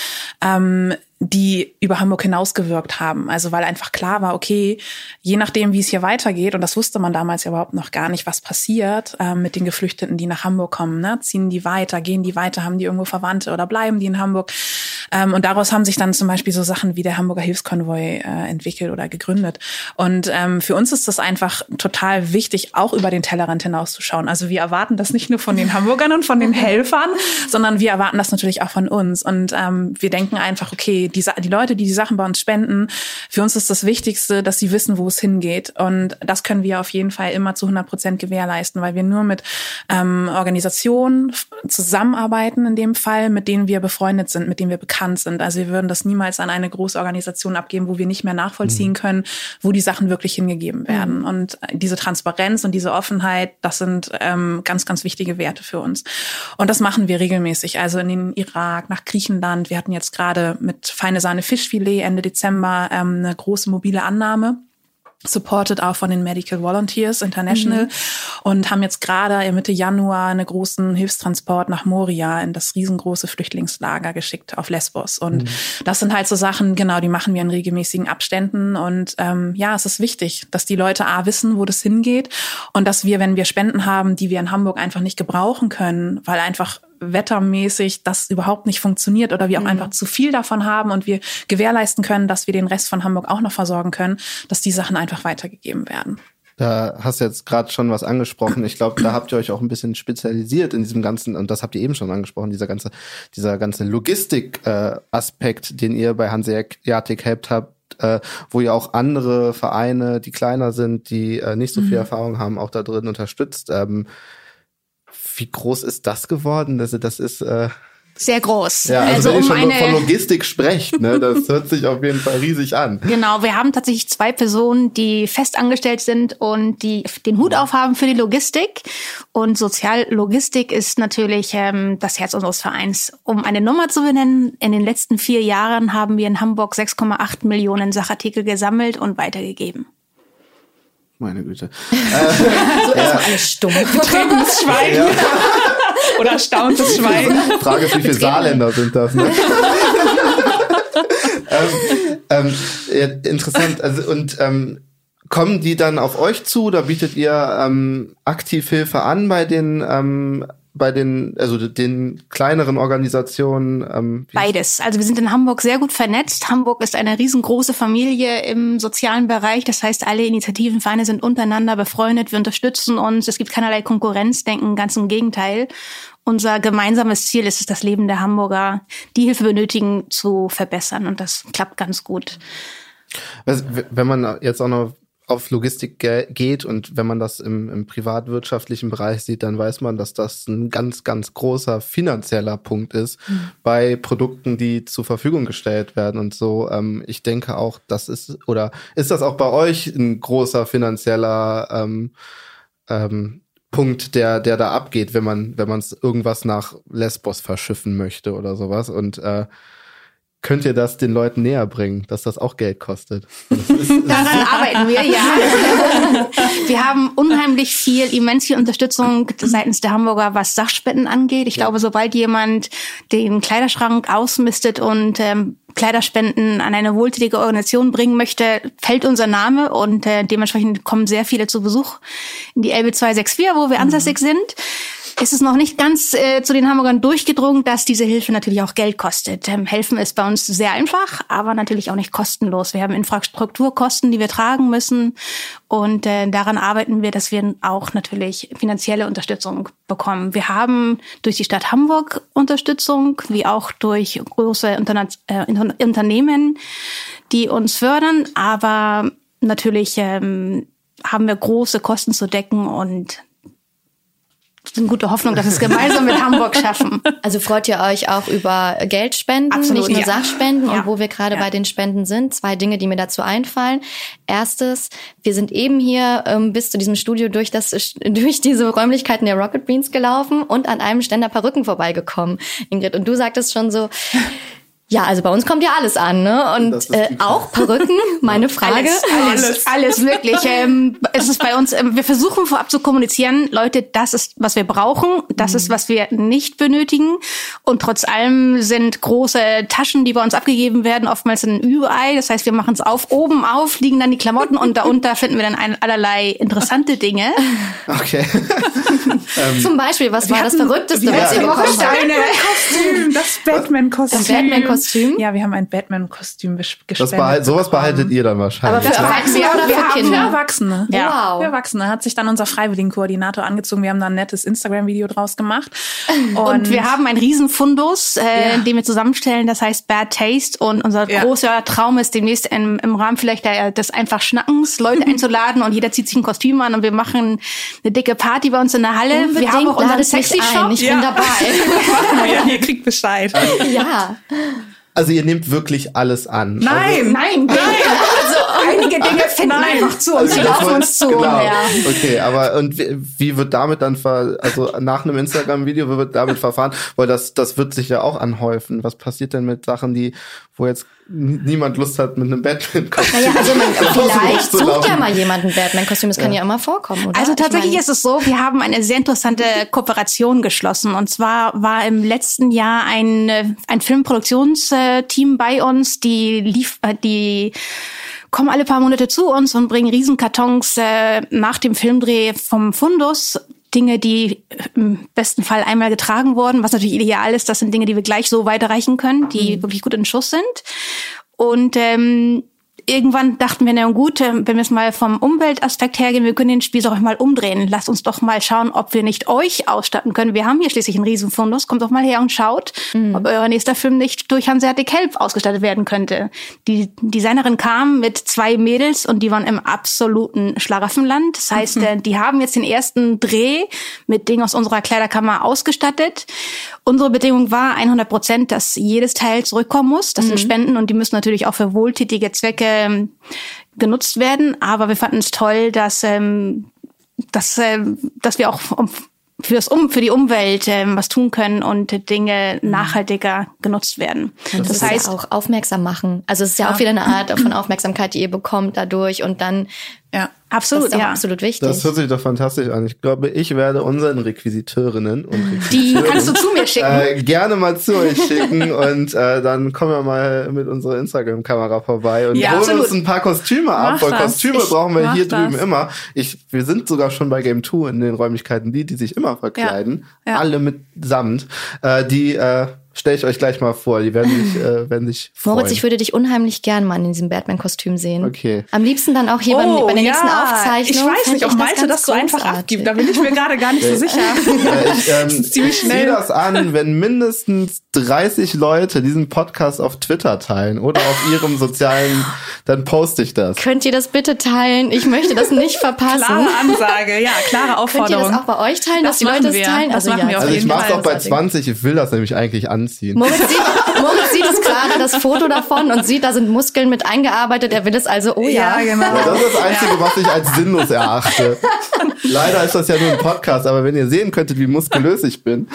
Ähm, die über Hamburg hinausgewirkt haben. Also weil einfach klar war, okay, je nachdem, wie es hier weitergeht, und das wusste man damals ja überhaupt noch gar nicht, was passiert äh, mit den Geflüchteten, die nach Hamburg kommen. Ne? Ziehen die weiter, gehen die weiter, haben die irgendwo Verwandte oder bleiben die in Hamburg? Ähm, und daraus haben sich dann zum Beispiel so Sachen wie der Hamburger Hilfskonvoi äh, entwickelt oder gegründet. Und ähm, für uns ist das einfach total wichtig, auch über den Tellerrand hinauszuschauen. Also wir erwarten das nicht nur von den Hamburgern und von den Helfern, sondern wir erwarten das natürlich auch von uns. Und ähm, wir denken einfach, okay, die, die Leute, die die Sachen bei uns spenden, für uns ist das Wichtigste, dass sie wissen, wo es hingeht. Und das können wir auf jeden Fall immer zu 100 Prozent gewährleisten, weil wir nur mit ähm, Organisationen zusammenarbeiten, in dem Fall, mit denen wir befreundet sind, mit denen wir bekannt sind. Also wir würden das niemals an eine große Organisation abgeben, wo wir nicht mehr nachvollziehen mhm. können, wo die Sachen wirklich hingegeben werden. Mhm. Und diese Transparenz und diese Offenheit, das sind ähm, ganz, ganz wichtige Werte für uns. Und das machen wir regelmäßig. Also in den Irak, nach Griechenland. Wir hatten jetzt gerade mit feine Sahne Fischfilet Ende Dezember ähm, eine große mobile Annahme supported auch von den Medical Volunteers International mhm. und haben jetzt gerade Mitte Januar einen großen Hilfstransport nach Moria in das riesengroße Flüchtlingslager geschickt auf Lesbos. Und mhm. das sind halt so Sachen, genau, die machen wir in regelmäßigen Abständen. Und ähm, ja, es ist wichtig, dass die Leute A wissen, wo das hingeht und dass wir, wenn wir Spenden haben, die wir in Hamburg einfach nicht gebrauchen können, weil einfach wettermäßig das überhaupt nicht funktioniert oder wir auch mhm. einfach zu viel davon haben und wir gewährleisten können, dass wir den Rest von Hamburg auch noch versorgen können, dass die Sachen einfach weitergegeben werden. Da hast du jetzt gerade schon was angesprochen. Ich glaube, da habt ihr euch auch ein bisschen spezialisiert in diesem ganzen, und das habt ihr eben schon angesprochen, dieser ganze, dieser ganze Logistik-Aspekt, äh, den ihr bei Hanseatic Help habt, äh, wo ihr auch andere Vereine, die kleiner sind, die äh, nicht so viel mhm. Erfahrung haben, auch da drin unterstützt. Ähm, wie groß ist das geworden? Also das ist äh, sehr groß. Ja, also, also wenn um ihr schon eine... von Logistik sprecht, ne, das hört sich auf jeden Fall riesig an. Genau, wir haben tatsächlich zwei Personen, die fest angestellt sind und die den Hut aufhaben für die Logistik. Und Soziallogistik ist natürlich ähm, das Herz unseres Vereins. Um eine Nummer zu benennen, in den letzten vier Jahren haben wir in Hamburg 6,8 Millionen Sachartikel gesammelt und weitergegeben. Meine Güte. so erstmal alles stumm. Betretenes Schweigen. Ja. Oder erstauntes Schweigen. Frage ist, wie viele Saarländer sind das? Ne? ähm, ähm, ja, interessant. Also und ähm, kommen die dann auf euch zu? Da bietet ihr ähm, aktiv Hilfe an bei den ähm, bei den, also den kleineren Organisationen? Ähm, Beides. Also wir sind in Hamburg sehr gut vernetzt. Hamburg ist eine riesengroße Familie im sozialen Bereich. Das heißt, alle Initiativen, Vereine sind untereinander befreundet. Wir unterstützen uns. Es gibt keinerlei Konkurrenzdenken, ganz im Gegenteil. Unser gemeinsames Ziel ist es, das Leben der Hamburger, die Hilfe benötigen, zu verbessern. Und das klappt ganz gut. Wenn man jetzt auch noch auf Logistik geht und wenn man das im, im privatwirtschaftlichen Bereich sieht, dann weiß man, dass das ein ganz, ganz großer finanzieller Punkt ist mhm. bei Produkten, die zur Verfügung gestellt werden und so. Ähm, ich denke auch, das ist, oder ist das auch bei euch ein großer finanzieller ähm, ähm, Punkt, der, der da abgeht, wenn man, wenn man es irgendwas nach Lesbos verschiffen möchte oder sowas und äh, könnt ihr das den Leuten näher bringen, dass das auch Geld kostet? Daran arbeiten wir, ja. Wir haben unheimlich viel, immens viel Unterstützung seitens der Hamburger, was Sachspenden angeht. Ich glaube, sobald jemand den Kleiderschrank ausmistet und ähm, Kleiderspenden an eine wohltätige Organisation bringen möchte, fällt unser Name und äh, dementsprechend kommen sehr viele zu Besuch in die Elbe 264, wo wir ansässig sind ist es noch nicht ganz äh, zu den Hamburgern durchgedrungen, dass diese Hilfe natürlich auch Geld kostet. Ähm, helfen ist bei uns sehr einfach, aber natürlich auch nicht kostenlos. Wir haben Infrastrukturkosten, die wir tragen müssen und äh, daran arbeiten wir, dass wir auch natürlich finanzielle Unterstützung bekommen. Wir haben durch die Stadt Hamburg Unterstützung, wie auch durch große Interna äh, Unternehmen, die uns fördern, aber natürlich ähm, haben wir große Kosten zu decken und sind gute Hoffnung, dass wir es gemeinsam mit Hamburg schaffen. Also freut ihr euch auch über Geldspenden, Absolut, nicht nur ja. Sachspenden. Ja. Und wo wir gerade Ja. bei den Spenden sind, zwei Dinge, die mir dazu einfallen. Erstes, wir sind eben hier ähm, bis zu diesem Studio durch, das, durch diese Räumlichkeiten der Rocket Beans gelaufen und an einem Ständer Perücken vorbeigekommen, Ingrid. Und du sagtest schon so, ja, also bei uns kommt ja alles an, ne? Und Das äh, auch Perücken, meine Frage. Alles, alles, alles wirklich. Ähm, es ist bei uns, ähm, wir versuchen vorab zu kommunizieren, Leute, das ist, was wir brauchen, das ist, was wir nicht benötigen. Und trotz allem sind große Taschen, die bei uns abgegeben werden, oftmals ein Ü-Ei. Das heißt, wir machen es auf, oben auf liegen dann die Klamotten und darunter finden wir dann ein, allerlei interessante Dinge. Okay. Zum Beispiel, was war das hatten- Verrückteste, wir was ihr hatten bekommen habt? Kostüm, das Batman-Kostüm. Das Batman-Kostüm? Ja, wir haben ein Batman-Kostüm gespendet. Das behalt, sowas bekommen. behaltet ihr dann wahrscheinlich. Aber für ne? Erwachsene Wir- oder wir für haben- Für Kinder? Erwachsene. Wow. Für Erwachsene hat sich dann unser Freiwilligenkoordinator angezogen. Wir haben da ein nettes Instagram-Video draus gemacht. Und, wir haben einen riesen Fundus, äh, Ja. den wir zusammenstellen, das heißt Bad Taste. Und unser Ja. großer Traum ist demnächst im, im Rahmen vielleicht der, des einfach Schnackens Leute einzuladen und jeder zieht sich ein Kostüm an und wir machen eine dicke Party bei uns in der Halle. wir haben auch unseren Sexy ein. Shop. Ich bin dabei. ja, ihr kriegt Bescheid. ja. Also ihr nehmt wirklich alles an. Nein! Nein, nein. Also einige Dinge finden Nein. Einfach zu Also, uns, die laufen wird- uns zu. Genau. Ja. Okay, aber und wie, wie wird damit dann ver, also nach einem Instagram-Video wie wird damit verfahren? Weil das, das wird sich ja auch anhäufen. Was passiert denn mit Sachen, die, wo jetzt niemand Lust hat, mit einem Batman-Kostüm Naja, also man, vielleicht sucht ja mal jemand ein Batman-Kostüm. Das kann ja immer vorkommen, oder? Also Ich tatsächlich ist es so, wir haben eine sehr interessante Kooperation geschlossen. Und zwar war im letzten Jahr ein, ein Filmproduktionsteam bei uns, die lief, äh, die kommen alle paar Monate zu uns und bringen Riesenkartons äh, nach dem Filmdreh vom Fundus. Dinge, die im besten Fall einmal getragen wurden, was natürlich ideal ist. Das sind Dinge, die wir gleich so weiterreichen können, die wirklich gut in Schuss sind. Und ähm, irgendwann dachten wir, na gut, äh, wenn wir es mal vom Umweltaspekt hergehen, wir können den Spieß auch mal umdrehen. Lasst uns doch mal schauen, ob wir nicht euch ausstatten können. Wir haben hier schließlich einen Riesenfundus. Kommt doch mal her und schaut, ob euer nächster Film nicht durch Hanseatic Help ausgestattet werden könnte. Die Designerin kam mit zwei Mädels und die waren im absoluten Schlaraffenland. Das heißt, äh, die haben jetzt den ersten Dreh mit Dingen aus unserer Kleiderkammer ausgestattet. Unsere Bedingung war 100 Prozent, dass jedes Teil zurückkommen muss. Das sind Spenden und die müssen natürlich auch für wohltätige Zwecke ähm, genutzt werden. Aber wir fanden es toll, dass, ähm, dass, ähm, dass wir auch für, das um, für die Umwelt ähm, was tun können und Dinge nachhaltiger genutzt werden. Das, das heißt ja auch aufmerksam machen. Also es ist ja, auch wieder eine Art von Aufmerksamkeit, die ihr bekommt dadurch und dann Ja. das absolut, ist auch ja. absolut wichtig. Das hört sich doch fantastisch an. Ich glaube, ich werde unseren Requisiteurinnen und Die Requisiteuren, kannst du zu mir schicken. äh, gerne mal zu euch schicken und äh, dann kommen wir mal mit unserer Instagram-Kamera vorbei und Ja, holen absolut. uns ein paar Kostüme ab, Mach weil das. Kostüme Ich brauchen wir hier das. drüben immer. Ich, wir sind sogar schon bei Game 2 in den Räumlichkeiten, die, die sich immer verkleiden, Ja. alle mit Samt. Äh, die äh, stelle ich euch gleich mal vor. Die werden sich, äh, werden sich freuen. Moritz, ich würde dich unheimlich gern mal in diesem Batman-Kostüm sehen. Okay. Am liebsten dann auch hier beim, bei der nächsten Aufzeichnung. Oh, Ich weiß nicht, ob Malte das so einfach abgibt. Da bin ich mir gerade gar nicht so sicher. Äh, ich ähm, ziemlich ich zieh schnell. das an, wenn mindestens 30 Leute diesen Podcast auf Twitter teilen oder auf ihrem sozialen, dann poste ich das. Könnt ihr das bitte teilen? Ich möchte das nicht verpassen. Klare Ansage, ja, klare Könnt ihr Aufforderung. das auch bei euch teilen, dass Das die Leute wir. teilen? Das machen wir auf Also ich mache es auch bei 20, ich will das nämlich eigentlich anziehen. Moritz sieht, Moritz sieht es gerade, das Foto davon und sieht, da sind Muskeln mit eingearbeitet. Er will es also, oh ja. ja, genau. Ja, das ist das Einzige, was ich als sinnlos erachte. Leider ist das ja nur ein Podcast, aber wenn ihr sehen könntet, wie muskulös ich bin.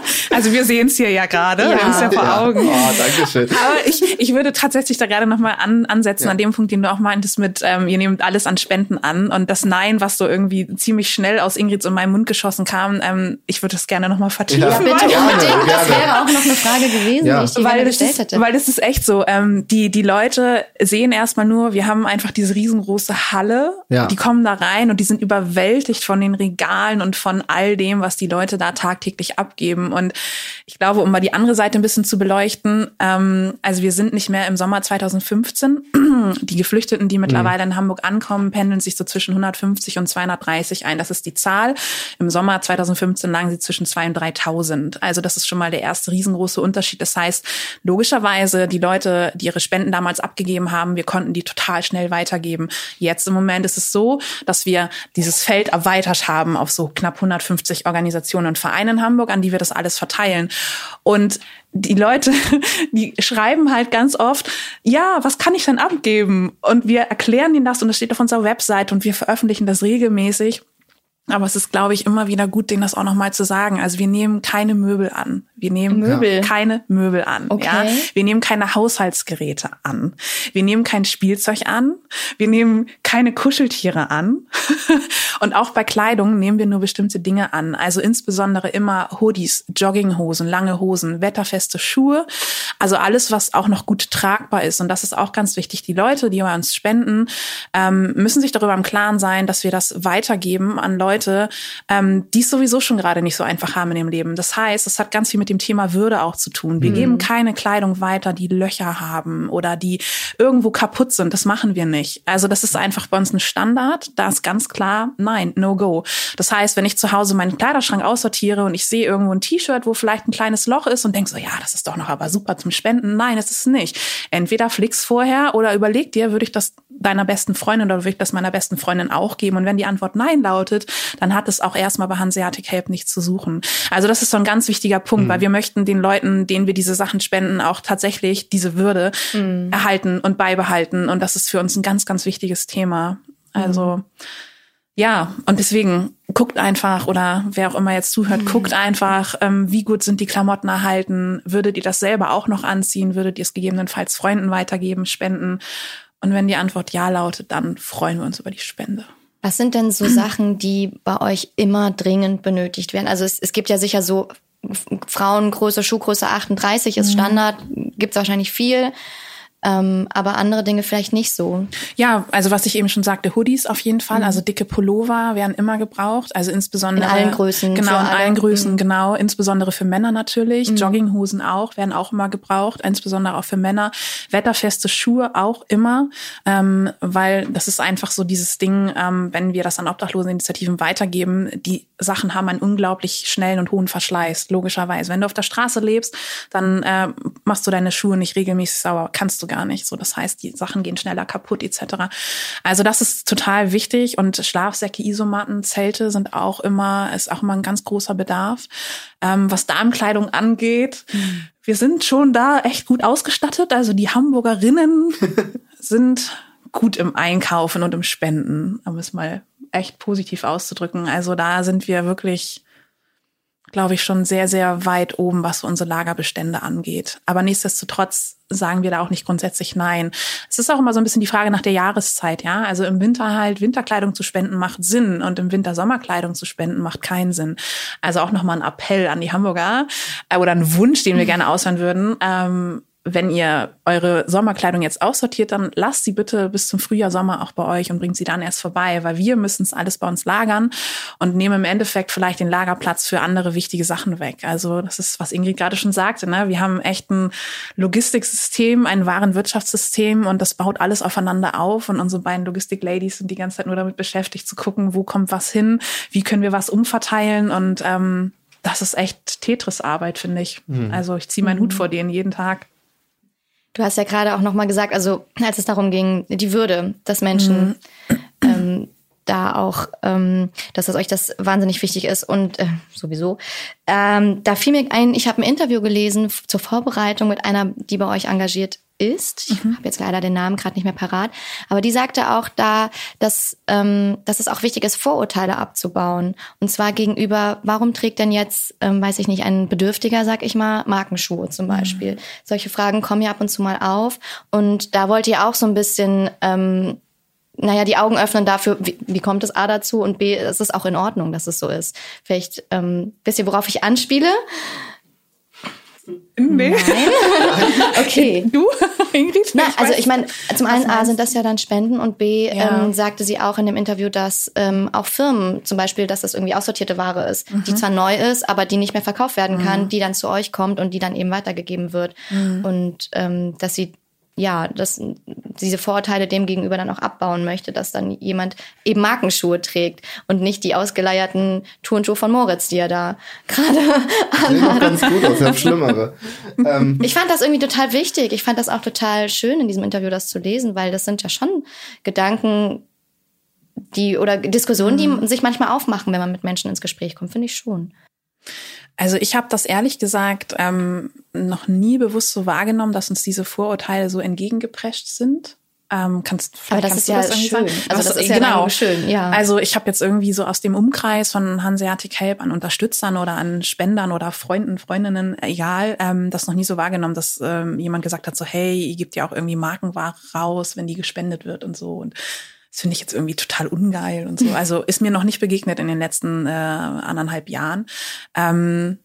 Also wir sehen es hier ja gerade, Ja. wir haben es ja vor Ja. Augen. Oh, danke schön. Aber ich, ich würde tatsächlich da gerade nochmal an, ansetzen, Ja. an dem Punkt, den du auch meintest mit, ähm, ihr nehmt alles an Spenden an und das Nein, was so irgendwie ziemlich schnell aus Ingrids und meinem Mund geschossen kam, ähm, ich würde das gerne nochmal vertiefen. Ja. Bitte Gerne, unbedingt. Das gerne. wäre auch noch eine Frage gewesen, Ja. die ich dir weil das, gestellt ist, hätte. weil das ist echt so. Ähm, die, die Leute sehen erstmal nur, wir haben einfach diese riesengroße Halle. Ja. Die kommen da rein und die sind überwältigt von den Regalen und von all dem, was die Leute da tagtäglich abgeben. Und ich glaube, um mal die andere Seite ein bisschen zu beleuchten, ähm, also wir sind nicht mehr im Sommer 2015. Die Geflüchteten, die mittlerweile in Hamburg ankommen, pendeln sich so zwischen 150 und 230 ein. Das ist die Zahl. Im Sommer 2015 lagen sie zwischen 2.000 und 3.000. Also das ist schon mal der erste riesengroße Unterschied. Das heißt, logischerweise, die Leute, die ihre Spenden damals abgegeben haben, wir konnten die total schnell weitergeben. Jetzt im Moment ist es so, dass wir dieses Feld erweitert haben auf so knapp 150 Organisationen und Vereine in Hamburg, an die wir das alles verteilen. Und die Leute, die schreiben halt ganz oft, ja, was kann ich denn abgeben? Und wir erklären ihnen das und das steht auf unserer Website und wir veröffentlichen das regelmäßig. Aber es ist, glaube ich, immer wieder gut, denen das auch nochmal zu sagen. Also wir nehmen keine Möbel an. Wir nehmen Möbel? keine Möbel an. Okay. Ja? Wir nehmen keine Haushaltsgeräte an. Wir nehmen kein Spielzeug an. Wir nehmen keine Kuscheltiere an. Und auch bei Kleidung nehmen wir nur bestimmte Dinge an. Also insbesondere immer Hoodies, Jogginghosen, lange Hosen, wetterfeste Schuhe. Also alles, was auch noch gut tragbar ist. Und das ist auch ganz wichtig. Die Leute, die bei uns spenden, ähm, müssen sich darüber im Klaren sein, dass wir das weitergeben an Leute, ähm, die es sowieso schon gerade nicht so einfach haben in ihrem Leben. Das heißt, es hat ganz viel mit dem Thema Würde auch zu tun. Wir geben keine Kleidung weiter, die Löcher haben oder die irgendwo kaputt sind. Das machen wir nicht. Also das ist einfach bei uns ein Standard. Da ist ganz klar, nein, no go. Das heißt, wenn ich zu Hause meinen Kleiderschrank aussortiere und ich sehe irgendwo ein T-Shirt, wo vielleicht ein kleines Loch ist und denke so, ja, das ist doch noch aber super zum Spenden. Nein, es ist nicht. Entweder flick's vorher oder überleg dir, würde ich das deiner besten Freundin oder würde ich das meiner besten Freundin auch geben? Und wenn die Antwort nein lautet, dann hat es auch erstmal bei Hanseatic Help nichts zu suchen. Also das ist so ein ganz wichtiger Punkt, weil wir möchten den Leuten, denen wir diese Sachen spenden, auch tatsächlich diese Würde erhalten und beibehalten. Und das ist für uns ein ganz, ganz wichtiges Thema. Also ja, und deswegen guckt einfach oder wer auch immer jetzt zuhört, guckt einfach, ähm, wie gut sind die Klamotten erhalten. Würdet ihr das selber auch noch anziehen? Würdet ihr es gegebenenfalls Freunden weitergeben, spenden? Und wenn die Antwort ja lautet, dann freuen wir uns über die Spende. Was sind denn so Sachen, die bei euch immer dringend benötigt werden? Also es, es gibt ja sicher so Frauengröße, Schuhgröße 38 ist Standard, gibt's wahrscheinlich viel. Ähm, aber andere Dinge vielleicht nicht so. Ja, also was ich eben schon sagte, Hoodies auf jeden Fall, also dicke Pullover werden immer gebraucht, also insbesondere In allen Größen, genau in alle. allen Größen, Mhm. genau, insbesondere für Männer natürlich, Jogginghosen auch werden auch immer gebraucht, insbesondere auch für Männer, wetterfeste Schuhe auch immer, ähm, weil das ist einfach so dieses Ding, ähm, wenn wir das an Obdachloseninitiativen weitergeben, die Sachen haben einen unglaublich schnellen und hohen Verschleiß, logischerweise. Wenn du auf der Straße lebst, dann äh, machst du deine Schuhe nicht regelmäßig sauber, kannst du gar nicht. So, das heißt, die Sachen gehen schneller kaputt etc. Also das ist total wichtig und Schlafsäcke, Isomatten, Zelte sind auch immer ist auch immer ein ganz großer Bedarf. Ähm, was Darmkleidung angeht, wir sind schon da echt gut ausgestattet. Also die Hamburgerinnen sind gut im Einkaufen und im Spenden, um es mal echt positiv auszudrücken. Also da sind wir wirklich glaube ich, schon sehr, sehr weit oben, was unsere Lagerbestände angeht. Aber nichtsdestotrotz sagen wir da auch nicht grundsätzlich nein. Es ist auch immer so ein bisschen die Frage nach der Jahreszeit, ja. Also im Winter halt Winterkleidung zu spenden macht Sinn und im Winter Sommerkleidung zu spenden macht keinen Sinn. Also auch nochmal ein Appell an die Hamburger äh, oder ein Wunsch, den wir gerne aushören würden. Ähm, wenn ihr eure Sommerkleidung jetzt aussortiert, dann lasst sie bitte bis zum Frühjahr, Sommer auch bei euch und bringt sie dann erst vorbei, weil wir müssen es alles bei uns lagern und nehmen im Endeffekt vielleicht den Lagerplatz für andere wichtige Sachen weg. Also das ist, was Ingrid gerade schon sagte, ne? wir haben echt ein Logistiksystem, ein Warenwirtschaftssystem und das baut alles aufeinander auf und unsere beiden Logistik-Ladies sind die ganze Zeit nur damit beschäftigt zu gucken, wo kommt was hin, wie können wir was umverteilen und ähm, das ist echt Tetris-Arbeit, finde ich. Also ich ziehe meinen Hut vor denen jeden Tag. Du hast ja gerade auch nochmal gesagt, also als es darum ging, die Würde des Menschen, ähm, da auch, ähm, dass das euch das wahnsinnig wichtig ist und äh, sowieso. Ähm, da fiel mir ein, ich habe ein Interview gelesen zur Vorbereitung mit einer, die bei euch engagiert ist. Ich habe jetzt leider den Namen gerade nicht mehr parat, aber die sagte auch da, dass, ähm, dass es auch wichtig ist, Vorurteile abzubauen. Und zwar gegenüber, warum trägt denn jetzt, ähm, weiß ich nicht, ein Bedürftiger, sag ich mal, Markenschuhe zum Beispiel. Mhm. Solche Fragen kommen ja ab und zu mal auf. Und da wollt ihr auch so ein bisschen ähm, naja, die Augen öffnen dafür, wie, wie kommt es A dazu und B, es ist auch in Ordnung, dass es so ist. Vielleicht ähm, wisst ihr, worauf ich anspiele? Nee. Nein. okay. Du, Ingrid? Na, also ich meine, zum einen A sind das ja dann Spenden und B ja. ähm, sagte sie auch in dem Interview, dass ähm, auch Firmen zum Beispiel, dass das irgendwie aussortierte Ware ist, mhm. die zwar neu ist, aber die nicht mehr verkauft werden kann, mhm. die dann zu euch kommt und die dann eben weitergegeben wird. Mhm. Und ähm, dass sie ja, dass diese Vorurteile dem gegenüber dann auch abbauen möchte, dass dann jemand eben Markenschuhe trägt und nicht die ausgeleierten Turnschuhe von Moritz, die er da gerade anhat. ganz gut aus, ja schlimmere. Ähm. Ich fand das irgendwie total wichtig. Ich fand das auch total schön in diesem Interview, das zu lesen, weil das sind ja schon Gedanken, die oder Diskussionen, die mhm. sich manchmal aufmachen, wenn man mit Menschen ins Gespräch kommt, finde ich schon. Also ich habe das ehrlich gesagt ähm, noch nie bewusst so wahrgenommen, dass uns diese Vorurteile so entgegengeprescht sind. Ähm, kannst, Aber das ist ja das schön. Sagen? Also das, das ist genau. ja schön, ja. Also ich habe jetzt irgendwie so aus dem Umkreis von Hanseatic Help an Unterstützern oder an Spendern oder Freunden, Freundinnen, egal, ähm, das noch nie so wahrgenommen, dass ähm, jemand gesagt hat, so hey, ihr gebt ja auch irgendwie Markenware raus, wenn die gespendet wird und so. Und das finde ich jetzt irgendwie total ungeil und so. Also ist mir noch nicht begegnet in den letzten äh, anderthalb Jahren. Ähm,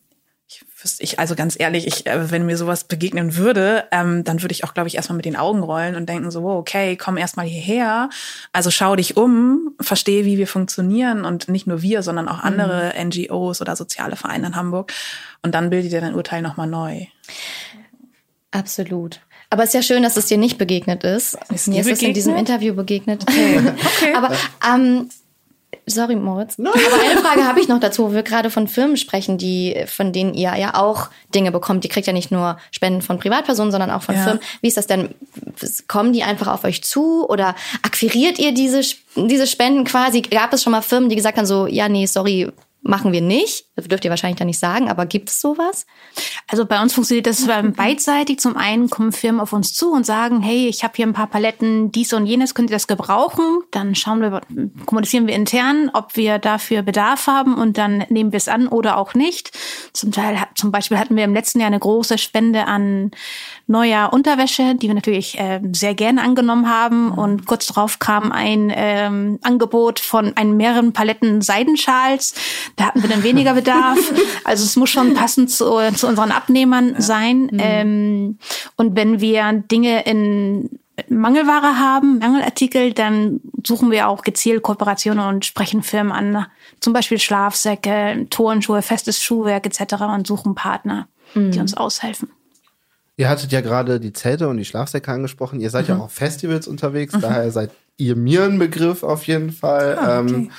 ich, ich, also ganz ehrlich, ich, äh, wenn mir sowas begegnen würde, ähm, dann würde ich auch, glaube ich, erstmal mit den Augen rollen und denken so, okay, komm erstmal hierher. Also schau dich um, verstehe, wie wir funktionieren und nicht nur wir, sondern auch andere mhm. NGOs oder soziale Vereine in Hamburg. Und dann bildet ihr dein Urteil nochmal neu. Aber Aber es ist ja schön, dass es dir nicht begegnet ist. ist Mir ist es in diesem Interview begegnet. Okay. okay. Aber ähm, sorry Moritz. No. Aber eine Frage habe ich noch dazu, wo wir gerade von Firmen sprechen, die von denen ihr ja auch Dinge bekommt. Die kriegt ja nicht nur Spenden von Privatpersonen, sondern auch von ja. Firmen. Wie ist das denn? Kommen die einfach auf euch zu oder akquiriert ihr diese diese Spenden quasi? Gab es schon mal Firmen, die gesagt haben so, ja nee, sorry, machen wir nicht. Das dürft ihr wahrscheinlich da nicht sagen, aber gibt es sowas? Also bei uns funktioniert das beidseitig. Zum einen kommen Firmen auf uns zu und sagen, hey, ich habe hier ein paar Paletten, dies und jenes, könnt ihr das gebrauchen? Dann schauen wir, kommunizieren wir intern, ob wir dafür Bedarf haben und dann nehmen wir es an oder auch nicht. Zum Teil, zum Beispiel hatten wir im letzten Jahr eine große Spende an neuer Unterwäsche, die wir natürlich äh, sehr gerne angenommen haben. Und kurz darauf kam ein ähm, Angebot von ein mehreren Paletten Seidenschals. Da hatten wir dann weniger Bedarf. Also es muss schon passend zu, zu unseren Abnehmern ja. sein. Mhm. Ähm, und wenn wir Dinge in Mangelware haben, Mangelartikel, dann suchen wir auch gezielt Kooperationen und sprechen Firmen an, zum Beispiel Schlafsäcke, Turnschuhe, festes Schuhwerk etc. und suchen Partner, mhm. die uns aushelfen. Ihr hattet ja gerade die Zelte und die Schlafsäcke angesprochen. Ihr seid mhm. ja auch auf Festivals unterwegs, mhm. daher seid ihr mir ein Begriff auf jeden Fall. Ah, okay. ähm,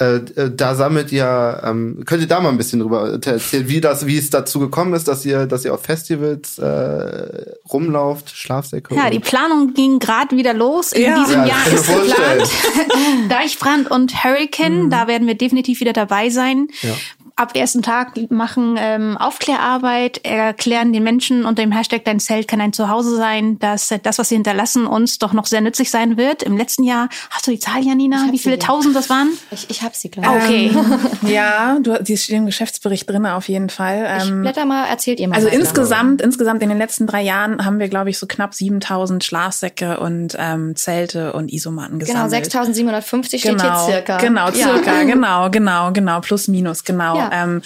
äh, äh, da sammelt ihr, ähm, könnt ihr da mal ein bisschen drüber erzählen, wie das, wie es dazu gekommen ist, dass ihr, dass ihr auf Festivals äh, rumlauft, Schlafsäcke. Ja, die Planung ging gerade wieder los. In ja. diesem ja, Jahr ist geplant Deichbrand und Hurricane. Mhm. Da werden wir definitiv wieder dabei sein. Ja ab ersten Tag machen ähm, Aufklärarbeit, erklären den Menschen unter dem Hashtag Dein Zelt kann ein Zuhause sein, dass äh, das, was sie hinterlassen, uns doch noch sehr nützlich sein wird. Im letzten Jahr, hast du die Zahl, Janina? Wie viele sie, Tausend das waren? Ich, ich habe sie, glaube ich. Okay. Ähm, ja, du, die steht im Geschäftsbericht drin auf jeden Fall. Ähm, ich blätter mal, erzählt ihr mal. Also weiter. insgesamt, insgesamt in den letzten drei Jahren haben wir, glaube ich, so knapp 7000 Schlafsäcke und ähm, Zelte und Isomatten genau, gesammelt. Genau, 6750 genau, steht hier circa. Genau, circa, ja. genau, genau, genau, plus minus, genau. Ja. Ähm,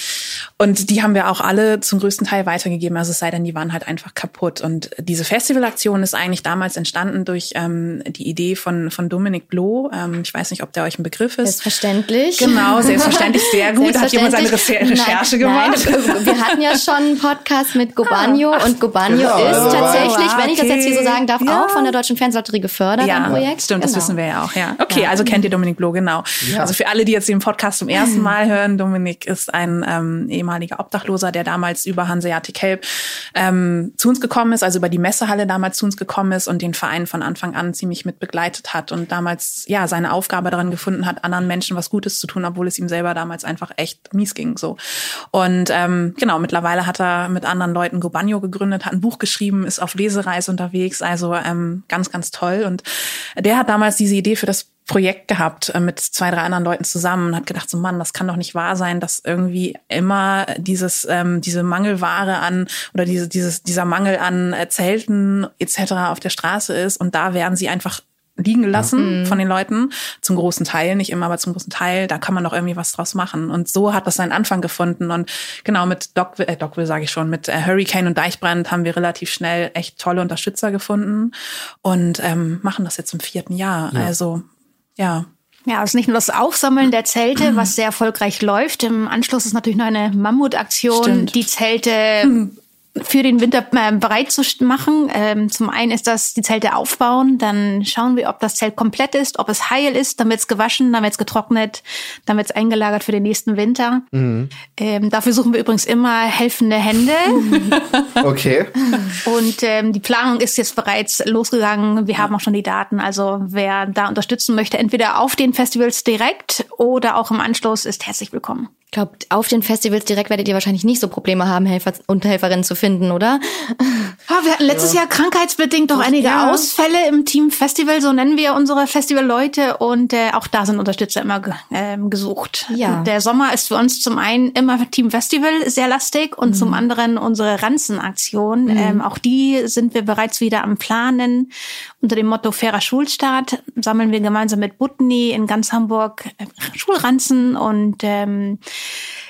und die haben wir auch alle zum größten Teil weitergegeben. Also es sei denn, die waren halt einfach kaputt. Und diese Festivalaktion ist eigentlich damals entstanden durch ähm, die Idee von, von Dominik Bloh. Ähm, ich weiß nicht, ob der euch ein Begriff ist. Selbstverständlich. Genau, selbstverständlich, sehr gut. Hat jemand seine Recherche nein, gemacht? Nein, wir hatten ja schon einen Podcast mit Gobanio ah, und Gobanio genau, ist also tatsächlich, okay. wenn ich das jetzt hier so sagen darf, ja. auch von der Deutschen Fernsehlotterie gefördert, ja, ein Projekt. Stimmt, genau. das wissen wir ja auch, ja. Okay, ja. also kennt ihr Dominik Bloh, genau. Ja. Also für alle, die jetzt den Podcast zum ersten Mal hören, Dominik ist ein ähm, ehemaliger Obdachloser, der damals über Hanseatic Help ähm, zu uns gekommen ist, also über die Messehalle damals zu uns gekommen ist und den Verein von Anfang an ziemlich mit begleitet hat und damals ja seine Aufgabe daran gefunden hat, anderen Menschen was Gutes zu tun, obwohl es ihm selber damals einfach echt mies ging so. Und ähm, genau, mittlerweile hat er mit anderen Leuten Gobanyo gegründet, hat ein Buch geschrieben, ist auf Lesereise unterwegs, also ähm, ganz, ganz toll. Und der hat damals diese Idee für das Projekt gehabt äh, mit zwei, drei anderen Leuten zusammen und hat gedacht, so Mann, das kann doch nicht wahr sein, dass irgendwie immer dieses, ähm, diese Mangelware an oder diese, dieses, dieser Mangel an äh, Zelten etc. auf der Straße ist und da werden sie einfach liegen gelassen mhm. von den Leuten. Zum großen Teil, nicht immer, aber zum großen Teil. Da kann man doch irgendwie was draus machen. Und so hat das seinen Anfang gefunden. Und genau mit Dockville, äh, Dockville sage ich schon, mit äh, Hurricane und Deichbrand haben wir relativ schnell echt tolle Unterstützer gefunden und ähm, machen das jetzt im vierten Jahr. Ja. Also ja. Ja, also nicht nur das Aufsammeln der Zelte, was sehr erfolgreich läuft. Im Anschluss ist natürlich noch eine Mammutaktion, Stimmt. die Zelte für den Winter äh, bereit zu machen. Ähm, zum einen ist das die Zelte aufbauen, dann schauen wir, ob das Zelt komplett ist, ob es heil ist, dann wird es gewaschen, dann wird es getrocknet, dann wird es eingelagert für den nächsten Winter. Mhm. Ähm, dafür suchen wir übrigens immer helfende Hände. okay. Und ähm, die Planung ist jetzt bereits losgegangen. Wir haben auch schon die Daten. Also wer da unterstützen möchte, entweder auf den Festivals direkt oder auch im Anschluss, ist herzlich willkommen. Ich glaube, auf den Festivals direkt werdet ihr wahrscheinlich nicht so Probleme haben, Helfer und Helferinnen zu finden, oder? Ja, wir hatten letztes ja. Jahr krankheitsbedingt doch einige ja. Ausfälle im Team Festival, so nennen wir unsere Festivalleute und äh, auch da sind Unterstützer immer äh, gesucht. Ja. Der Sommer ist für uns zum einen immer Team Festival sehr lastig und mhm. zum anderen unsere Ranzenaktion. Mhm. Ähm, auch die sind wir bereits wieder am Planen. Unter dem Motto fairer Schulstart sammeln wir gemeinsam mit Butni in ganz Hamburg äh, Schulranzen und ähm,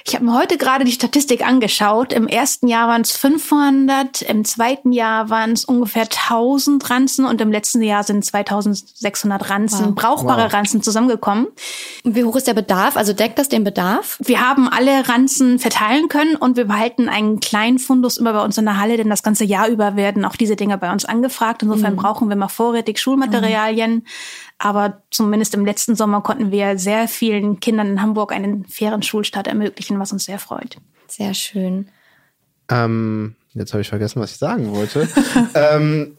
ich habe mir heute gerade die Statistik angeschaut. Im ersten Jahr waren es 500, im zweiten Jahr waren es ungefähr 1000 Ranzen und im letzten Jahr sind 2600 Ranzen, wow. brauchbare wow. Ranzen zusammengekommen. Und wie hoch ist der Bedarf? Also deckt das den Bedarf? Wir haben alle Ranzen verteilen können und wir behalten einen kleinen Fundus immer bei uns in der Halle, denn das ganze Jahr über werden auch diese Dinge bei uns angefragt. Insofern mhm. brauchen wir mal vorrätig Schulmaterialien. Mhm. Aber zumindest im letzten Sommer konnten wir sehr vielen Kindern in Hamburg einen fairen Schulstart ermöglichen, was uns sehr freut. Sehr schön. Ähm, jetzt habe ich vergessen, was ich sagen wollte. ähm,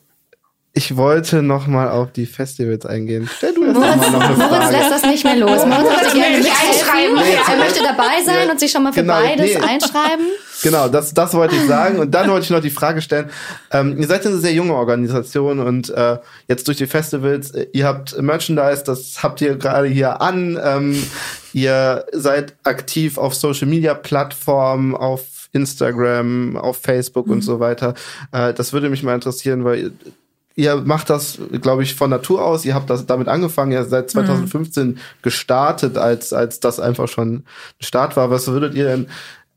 ich wollte noch mal auf die Festivals eingehen. Stell du jetzt Moritz, noch mal noch eine Frage. Moritz lässt das nicht mehr los. Moritz möchte gerne mitschreiben. Nee, er möchte dabei sein ja, und sich schon mal für genau, beides nee. einschreiben. Genau, das, das wollte ich sagen. Und dann wollte ich noch die Frage stellen. Ähm, ihr seid eine sehr junge Organisation und äh, jetzt durch die Festivals, äh, ihr habt Merchandise, das habt ihr gerade hier an. Ähm, ihr seid aktiv auf Social Media Plattformen, auf Instagram, auf Facebook mhm. und so weiter. Äh, das würde mich mal interessieren, weil ihr macht das, glaube ich, von Natur aus. Ihr habt das damit angefangen, ihr seid 2015 mhm. gestartet, als, als das einfach schon ein Start war. Was würdet ihr denn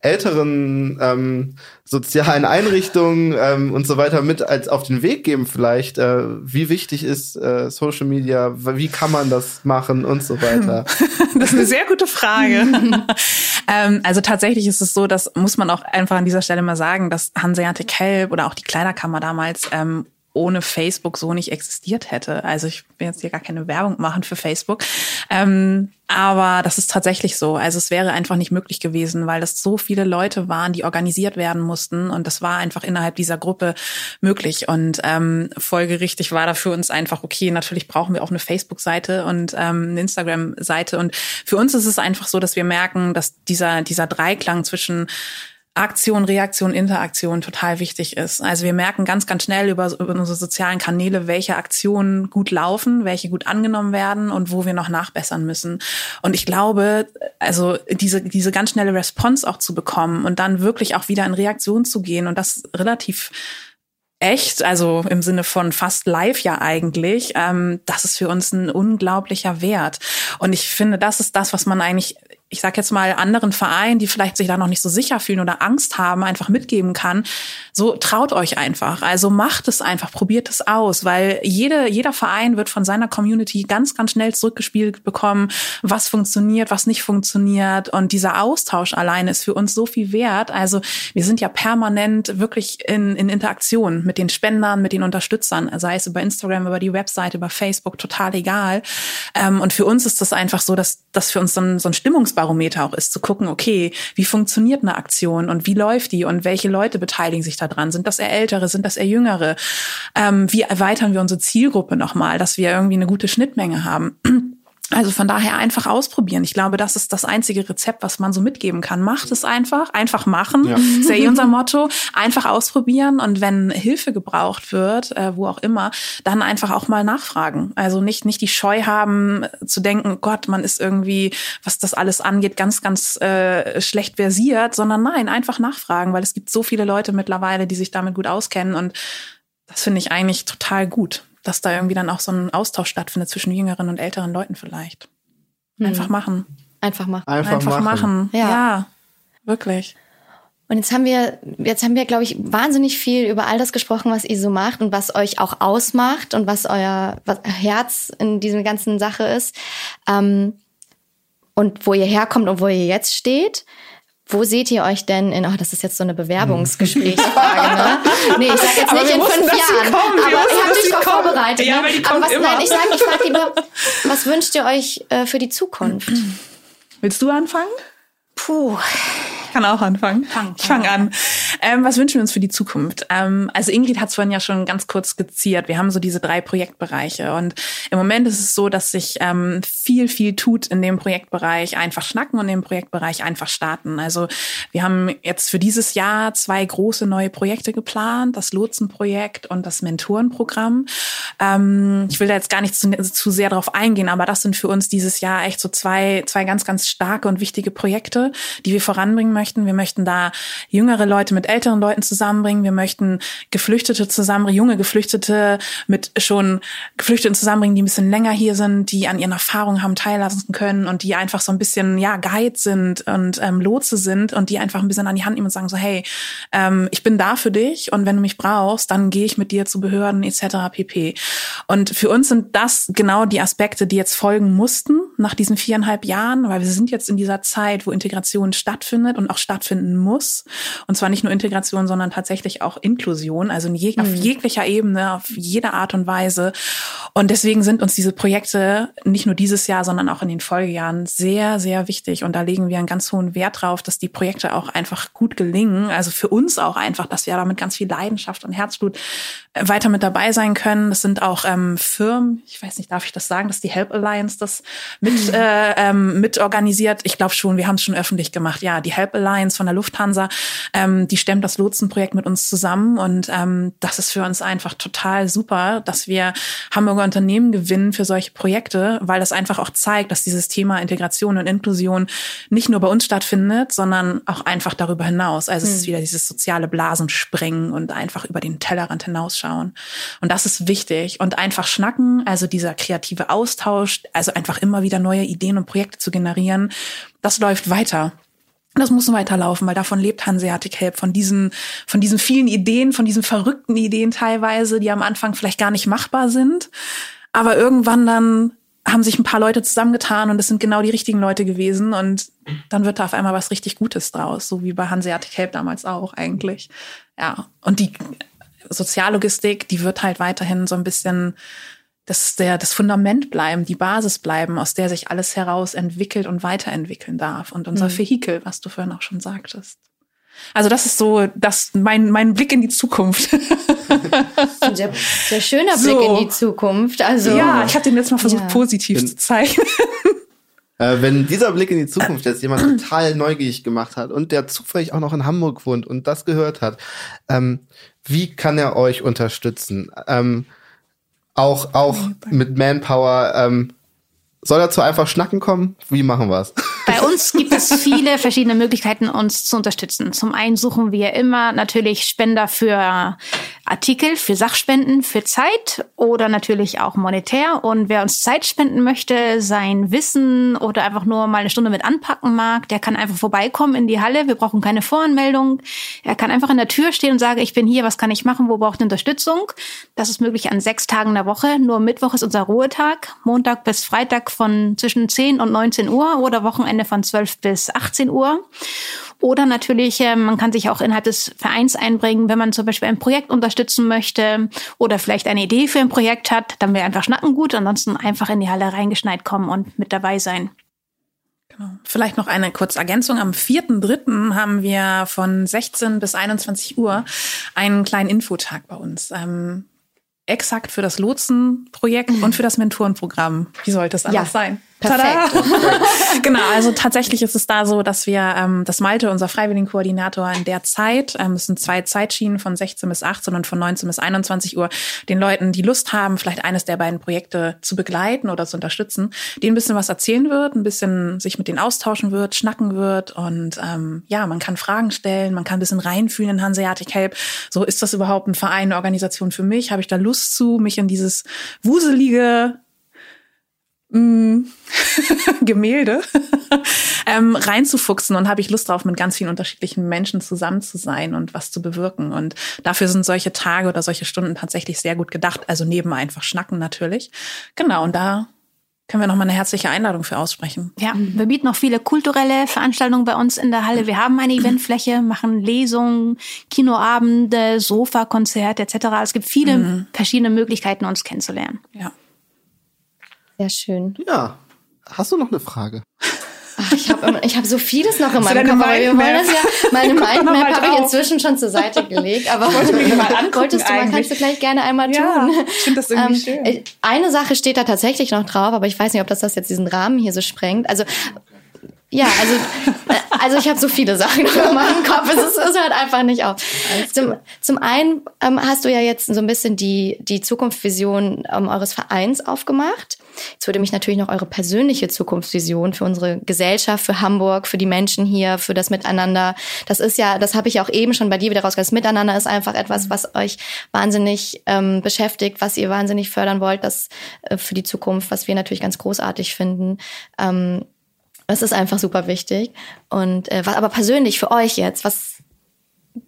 älteren ähm, sozialen Einrichtungen ähm, und so weiter mit als auf den Weg geben vielleicht? Äh, wie wichtig ist äh, Social Media? Wie kann man das machen und so weiter? Das ist eine sehr gute Frage. ähm, also tatsächlich ist es so, das muss man auch einfach an dieser Stelle mal sagen, dass Hanseatic Help oder auch die Kleiderkammer damals ähm, ohne Facebook so nicht existiert hätte. Also ich will jetzt hier gar keine Werbung machen für Facebook. Ähm, aber das ist tatsächlich so. Also es wäre einfach nicht möglich gewesen, weil das so viele Leute waren, die organisiert werden mussten. Und das war einfach innerhalb dieser Gruppe möglich. Und ähm, folgerichtig war da für uns einfach, okay, natürlich brauchen wir auch eine Facebook-Seite und ähm, eine Instagram-Seite. Und für uns ist es einfach so, dass wir merken, dass dieser, dieser Dreiklang zwischen Aktion, Reaktion, Interaktion total wichtig ist. Also wir merken ganz, ganz schnell über, über, unsere sozialen Kanäle, welche Aktionen gut laufen, welche gut angenommen werden und wo wir noch nachbessern müssen. Und ich glaube, also diese, diese ganz schnelle Response auch zu bekommen und dann wirklich auch wieder in Reaktion zu gehen und das relativ echt, also im Sinne von fast live ja eigentlich, ähm, das ist für uns ein unglaublicher Wert. Und ich finde, das ist das, was man eigentlich ich sag jetzt mal, anderen Vereinen, die vielleicht sich da noch nicht so sicher fühlen oder Angst haben, einfach mitgeben kann. So traut euch einfach. Also macht es einfach, probiert es aus, weil jede, jeder Verein wird von seiner Community ganz, ganz schnell zurückgespielt bekommen, was funktioniert, was nicht funktioniert. Und dieser Austausch alleine ist für uns so viel wert. Also wir sind ja permanent wirklich in, in Interaktion mit den Spendern, mit den Unterstützern, sei es über Instagram, über die Webseite, über Facebook, total egal. Ähm, und für uns ist das einfach so, dass das für uns so ein, so ein Stimmungs Stimmungsbarometer auch ist, zu gucken, okay, wie funktioniert eine Aktion und wie läuft die und welche Leute beteiligen sich da dran? Sind das eher Ältere, sind das eher Jüngere? Ähm, wie erweitern wir unsere Zielgruppe nochmal, dass wir irgendwie eine gute Schnittmenge haben? Also von daher einfach ausprobieren. Ich glaube, das ist das einzige Rezept, was man so mitgeben kann. Macht es einfach, einfach machen. Ja. Ist ja eh unser Motto. Einfach ausprobieren und wenn Hilfe gebraucht wird, äh, wo auch immer, dann einfach auch mal nachfragen. Also nicht nicht die Scheu haben zu denken, Gott, man ist irgendwie, was das alles angeht, ganz ganz äh, schlecht versiert, sondern nein, einfach nachfragen, weil es gibt so viele Leute mittlerweile, die sich damit gut auskennen und das finde ich eigentlich total gut dass da irgendwie dann auch so ein Austausch stattfindet zwischen jüngeren und älteren Leuten vielleicht. Einfach machen. Einfach machen. Einfach, Einfach machen. machen. Ja. ja, wirklich. Und jetzt haben wir, jetzt haben wir, glaube ich, wahnsinnig viel über all das gesprochen, was ihr so macht und was euch auch ausmacht und was euer was Herz in dieser ganzen Sache ist. Ähm, und wo ihr herkommt und wo ihr jetzt steht. Wo seht ihr euch denn in, oh, das ist jetzt so eine Bewerbungsgesprächsfrage, ne? Nee, ich sag jetzt Aber nicht in wussten, fünf Jahren. kommen. Aber wussten, ihr habt dass euch sie doch vorbereitet. Ja, ne? aber was, immer. nein, ich sag, ich frage lieber, was wünscht ihr euch äh, für die Zukunft? Willst du anfangen? Puh. Ich kann auch anfangen. Fang, ich fange an. Ähm, was wünschen wir uns für die Zukunft? Ähm, also Ingrid hat es vorhin ja schon ganz kurz skizziert. Wir haben so diese drei Projektbereiche und im Moment ist es so, dass sich ähm, viel, viel tut in dem Projektbereich einfach schnacken und im Projektbereich einfach starten. Also wir haben jetzt für dieses Jahr zwei große neue Projekte geplant, das Lotsenprojekt und das Mentorenprogramm. Ähm, ich will da jetzt gar nicht zu, zu sehr drauf eingehen, aber das sind für uns dieses Jahr echt so zwei, zwei ganz, ganz starke und wichtige Projekte, die wir voranbringen möchten. Wir möchten da jüngere Leute mit älteren Leuten zusammenbringen. Wir möchten Geflüchtete zusammenbringen, junge Geflüchtete mit schon Geflüchteten zusammenbringen, die ein bisschen länger hier sind, die an ihren Erfahrungen haben teillassen können und die einfach so ein bisschen, ja, Guide sind und ähm, Lotse sind und die einfach ein bisschen an die Hand nehmen und sagen so, hey, ähm, ich bin da für dich und wenn du mich brauchst, dann gehe ich mit dir zu Behörden etc. pp. Und für uns sind das genau die Aspekte, die jetzt folgen mussten nach diesen viereinhalb Jahren, weil wir sind jetzt in dieser Zeit, wo Integration stattfindet und auch stattfinden muss. Und zwar nicht nur Integration, sondern tatsächlich auch Inklusion, also je, auf jeglicher Ebene, auf jede Art und Weise. Und deswegen sind uns diese Projekte nicht nur dieses Jahr, sondern auch in den Folgejahren sehr, sehr wichtig. Und da legen wir einen ganz hohen Wert drauf, dass die Projekte auch einfach gut gelingen. Also für uns auch einfach, dass wir da mit ganz viel Leidenschaft und Herzblut äh, weiter mit dabei sein können. Das sind auch ähm, Firmen, ich weiß nicht, darf ich das sagen, dass die Help Alliance das mit, äh, ähm, mit organisiert. Ich glaube schon, wir haben es schon öffentlich gemacht. Ja, die Help Alliance von der Lufthansa, ähm, die stemmt das Lotsenprojekt mit uns zusammen und ähm, das ist für uns einfach total super, dass wir Hamburger Unternehmen gewinnen für solche Projekte, weil das einfach auch zeigt, dass dieses Thema Integration und Inklusion nicht nur bei uns stattfindet, sondern auch einfach darüber hinaus. Also es ist wieder dieses soziale Blasensprengen und einfach über den Tellerrand hinausschauen. Und das ist wichtig. Und einfach schnacken, also dieser kreative Austausch, also einfach immer wieder neue Ideen und Projekte zu generieren, das läuft weiter. Das muss weiterlaufen, weil davon lebt Hanseatic Help, von diesen, von diesen vielen Ideen, von diesen verrückten Ideen teilweise, die am Anfang vielleicht gar nicht machbar sind. Aber irgendwann dann haben sich ein paar Leute zusammengetan und es sind genau die richtigen Leute gewesen und dann wird da auf einmal was richtig Gutes draus, so wie bei Hanseatic Help damals auch eigentlich. Ja, und die Soziallogistik, die wird halt weiterhin so ein bisschen das, der, das Fundament bleiben, die Basis bleiben, aus der sich alles heraus entwickelt und weiterentwickeln darf. Und unser Mhm. Vehikel, was du vorhin auch schon sagtest. Also das ist so das, mein, mein Blick in die Zukunft. Ein sehr, sehr schöner Blick So. in die Zukunft. Also ja, ich habe den jetzt mal versucht, Ja. positiv Bin- zu zeigen. Äh, wenn dieser Blick in die Zukunft jetzt jemand total neugierig gemacht hat und der zufällig auch noch in Hamburg wohnt und das gehört hat, ähm, wie kann er euch unterstützen? Ähm, auch auch mit Manpower. Ähm, soll er zu einfach schnacken kommen? Wie machen wir's? Bei uns gibt es viele verschiedene Möglichkeiten, uns zu unterstützen. Zum einen suchen wir immer natürlich Spender für Artikel, für Sachspenden, für Zeit oder natürlich auch monetär. Und wer uns Zeit spenden möchte, sein Wissen oder einfach nur mal eine Stunde mit anpacken mag, der kann einfach vorbeikommen in die Halle. Wir brauchen keine Voranmeldung. Er kann einfach in der Tür stehen und sagen, ich bin hier, was kann ich machen, wo braucht Unterstützung? Das ist möglich an sechs Tagen der Woche. Nur Mittwoch ist unser Ruhetag. Montag bis Freitag von zwischen 10 und 19 Uhr oder Wochenende von 12 bis 18 Uhr. Oder natürlich, äh, man kann sich auch innerhalb des Vereins einbringen, wenn man zum Beispiel ein Projekt unterstützen möchte oder vielleicht eine Idee für ein Projekt hat, dann wäre einfach Schnacken gut. Ansonsten einfach in die Halle reingeschneit kommen und mit dabei sein. Genau. Vielleicht noch eine kurze Ergänzung. Am 4.3. haben wir von 16 bis 21 Uhr einen kleinen Infotag bei uns. Ähm, exakt für das Lotsenprojekt und für das Mentorenprogramm. Wie sollte es anders ja. sein? Perfekt. genau, also tatsächlich ist es da so, dass wir, ähm, das Malte, unser Freiwilligenkoordinator in der Zeit, ähm, es sind zwei Zeitschienen von 16 bis 18 und von 19 bis 21 Uhr, den Leuten, die Lust haben, vielleicht eines der beiden Projekte zu begleiten oder zu unterstützen, denen ein bisschen was erzählen wird, ein bisschen sich mit denen austauschen wird, schnacken wird und ähm, ja, man kann Fragen stellen, man kann ein bisschen reinfühlen in Hanseatic Help. So, ist das überhaupt ein Verein, eine Organisation für mich? Habe ich da Lust zu, mich in dieses wuselige Gemälde ähm, reinzufuchsen und habe ich Lust drauf, mit ganz vielen unterschiedlichen Menschen zusammen zu sein und was zu bewirken. Und dafür sind solche Tage oder solche Stunden tatsächlich sehr gut gedacht. Also neben einfach Schnacken natürlich. Genau, und da können wir noch mal eine herzliche Einladung für aussprechen. Ja, wir bieten noch viele kulturelle Veranstaltungen bei uns in der Halle. Wir haben eine Eventfläche, machen Lesungen, Kinoabende, Sofakonzerte etc. Es gibt viele mhm. verschiedene Möglichkeiten, uns kennenzulernen. Ja. Sehr schön. Ja. Hast du noch eine Frage? Ach, ich habe ich hab so vieles noch in meinem Kopf, aber wir wollen das ja, meine Mindmap habe ich inzwischen schon zur Seite gelegt, aber wollte mir mal angucken wolltest du mal, kannst du gleich gerne einmal tun. Ja, ich finde das irgendwie ähm, schön. Eine Sache steht da tatsächlich noch drauf, aber ich weiß nicht, ob das, das jetzt diesen Rahmen hier so sprengt. Also ja, also, äh, also ich habe so viele Sachen in meinem Kopf. Es, ist, es hört einfach nicht auf. Zum, zum einen ähm, hast du ja jetzt so ein bisschen die, die Zukunftsvision ähm, eures Vereins aufgemacht. Jetzt würde mich natürlich noch eure persönliche Zukunftsvision für unsere Gesellschaft, für Hamburg, für die Menschen hier, für das Miteinander. Das ist ja, das habe ich auch eben schon bei dir wieder rausgehört. Das Miteinander ist einfach etwas, was euch wahnsinnig ähm, beschäftigt, was ihr wahnsinnig fördern wollt, das äh, für die Zukunft, was wir natürlich ganz großartig finden. Ähm, das ist einfach super wichtig. Und äh, aber persönlich für euch jetzt, was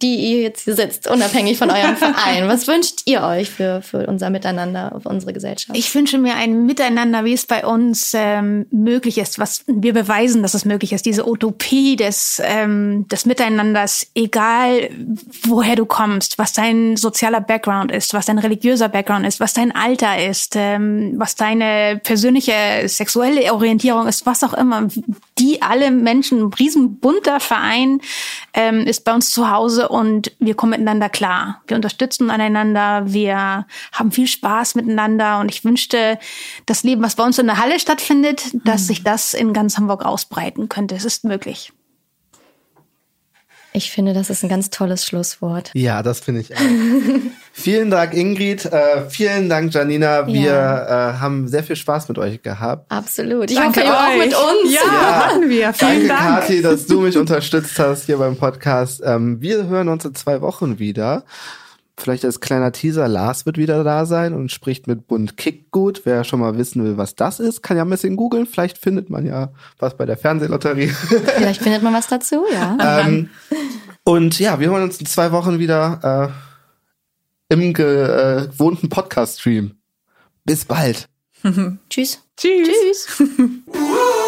die ihr jetzt hier sitzt, unabhängig von eurem Verein. Was wünscht ihr euch für, für unser Miteinander, für unsere Gesellschaft? Ich wünsche mir ein Miteinander, wie es bei uns ähm, möglich ist, was wir beweisen, dass es möglich ist. Diese Utopie des, ähm, des Miteinanders, egal woher du kommst, was dein sozialer Background ist, was dein religiöser Background ist, was dein Alter ist, ähm, was deine persönliche sexuelle Orientierung ist, was auch immer. Die alle Menschen, ein riesenbunter Verein ähm, ist bei uns zu Hause Hause und wir kommen miteinander klar. Wir unterstützen einander, wir haben viel Spaß miteinander und ich wünschte, das Leben, was bei uns in der Halle stattfindet, dass mhm. sich das in ganz Hamburg ausbreiten könnte. Es ist möglich. Ich finde, das ist ein ganz tolles Schlusswort. Ja, das finde ich auch. vielen Dank, Ingrid. Äh, vielen Dank, Janina. Wir ja. äh, haben sehr viel Spaß mit euch gehabt. Absolut. Ich Danke hoffe, ihr auch mit uns. Ja, ja. machen wir. Vielen Danke, Dank. Kathi, dass du mich unterstützt hast hier beim Podcast. Ähm, wir hören uns in zwei Wochen wieder. Vielleicht als kleiner Teaser, Lars wird wieder da sein und spricht mit Bund Kickgut. Wer schon mal wissen will, was das ist, kann ja ein bisschen googeln. Vielleicht findet man ja was bei der Fernsehlotterie. Vielleicht findet man was dazu, ja. ähm, und ja, wir hören uns in zwei Wochen wieder äh, im gewohnten Podcast-Stream. Bis bald. Tschüss. Tschüss. Tschüss.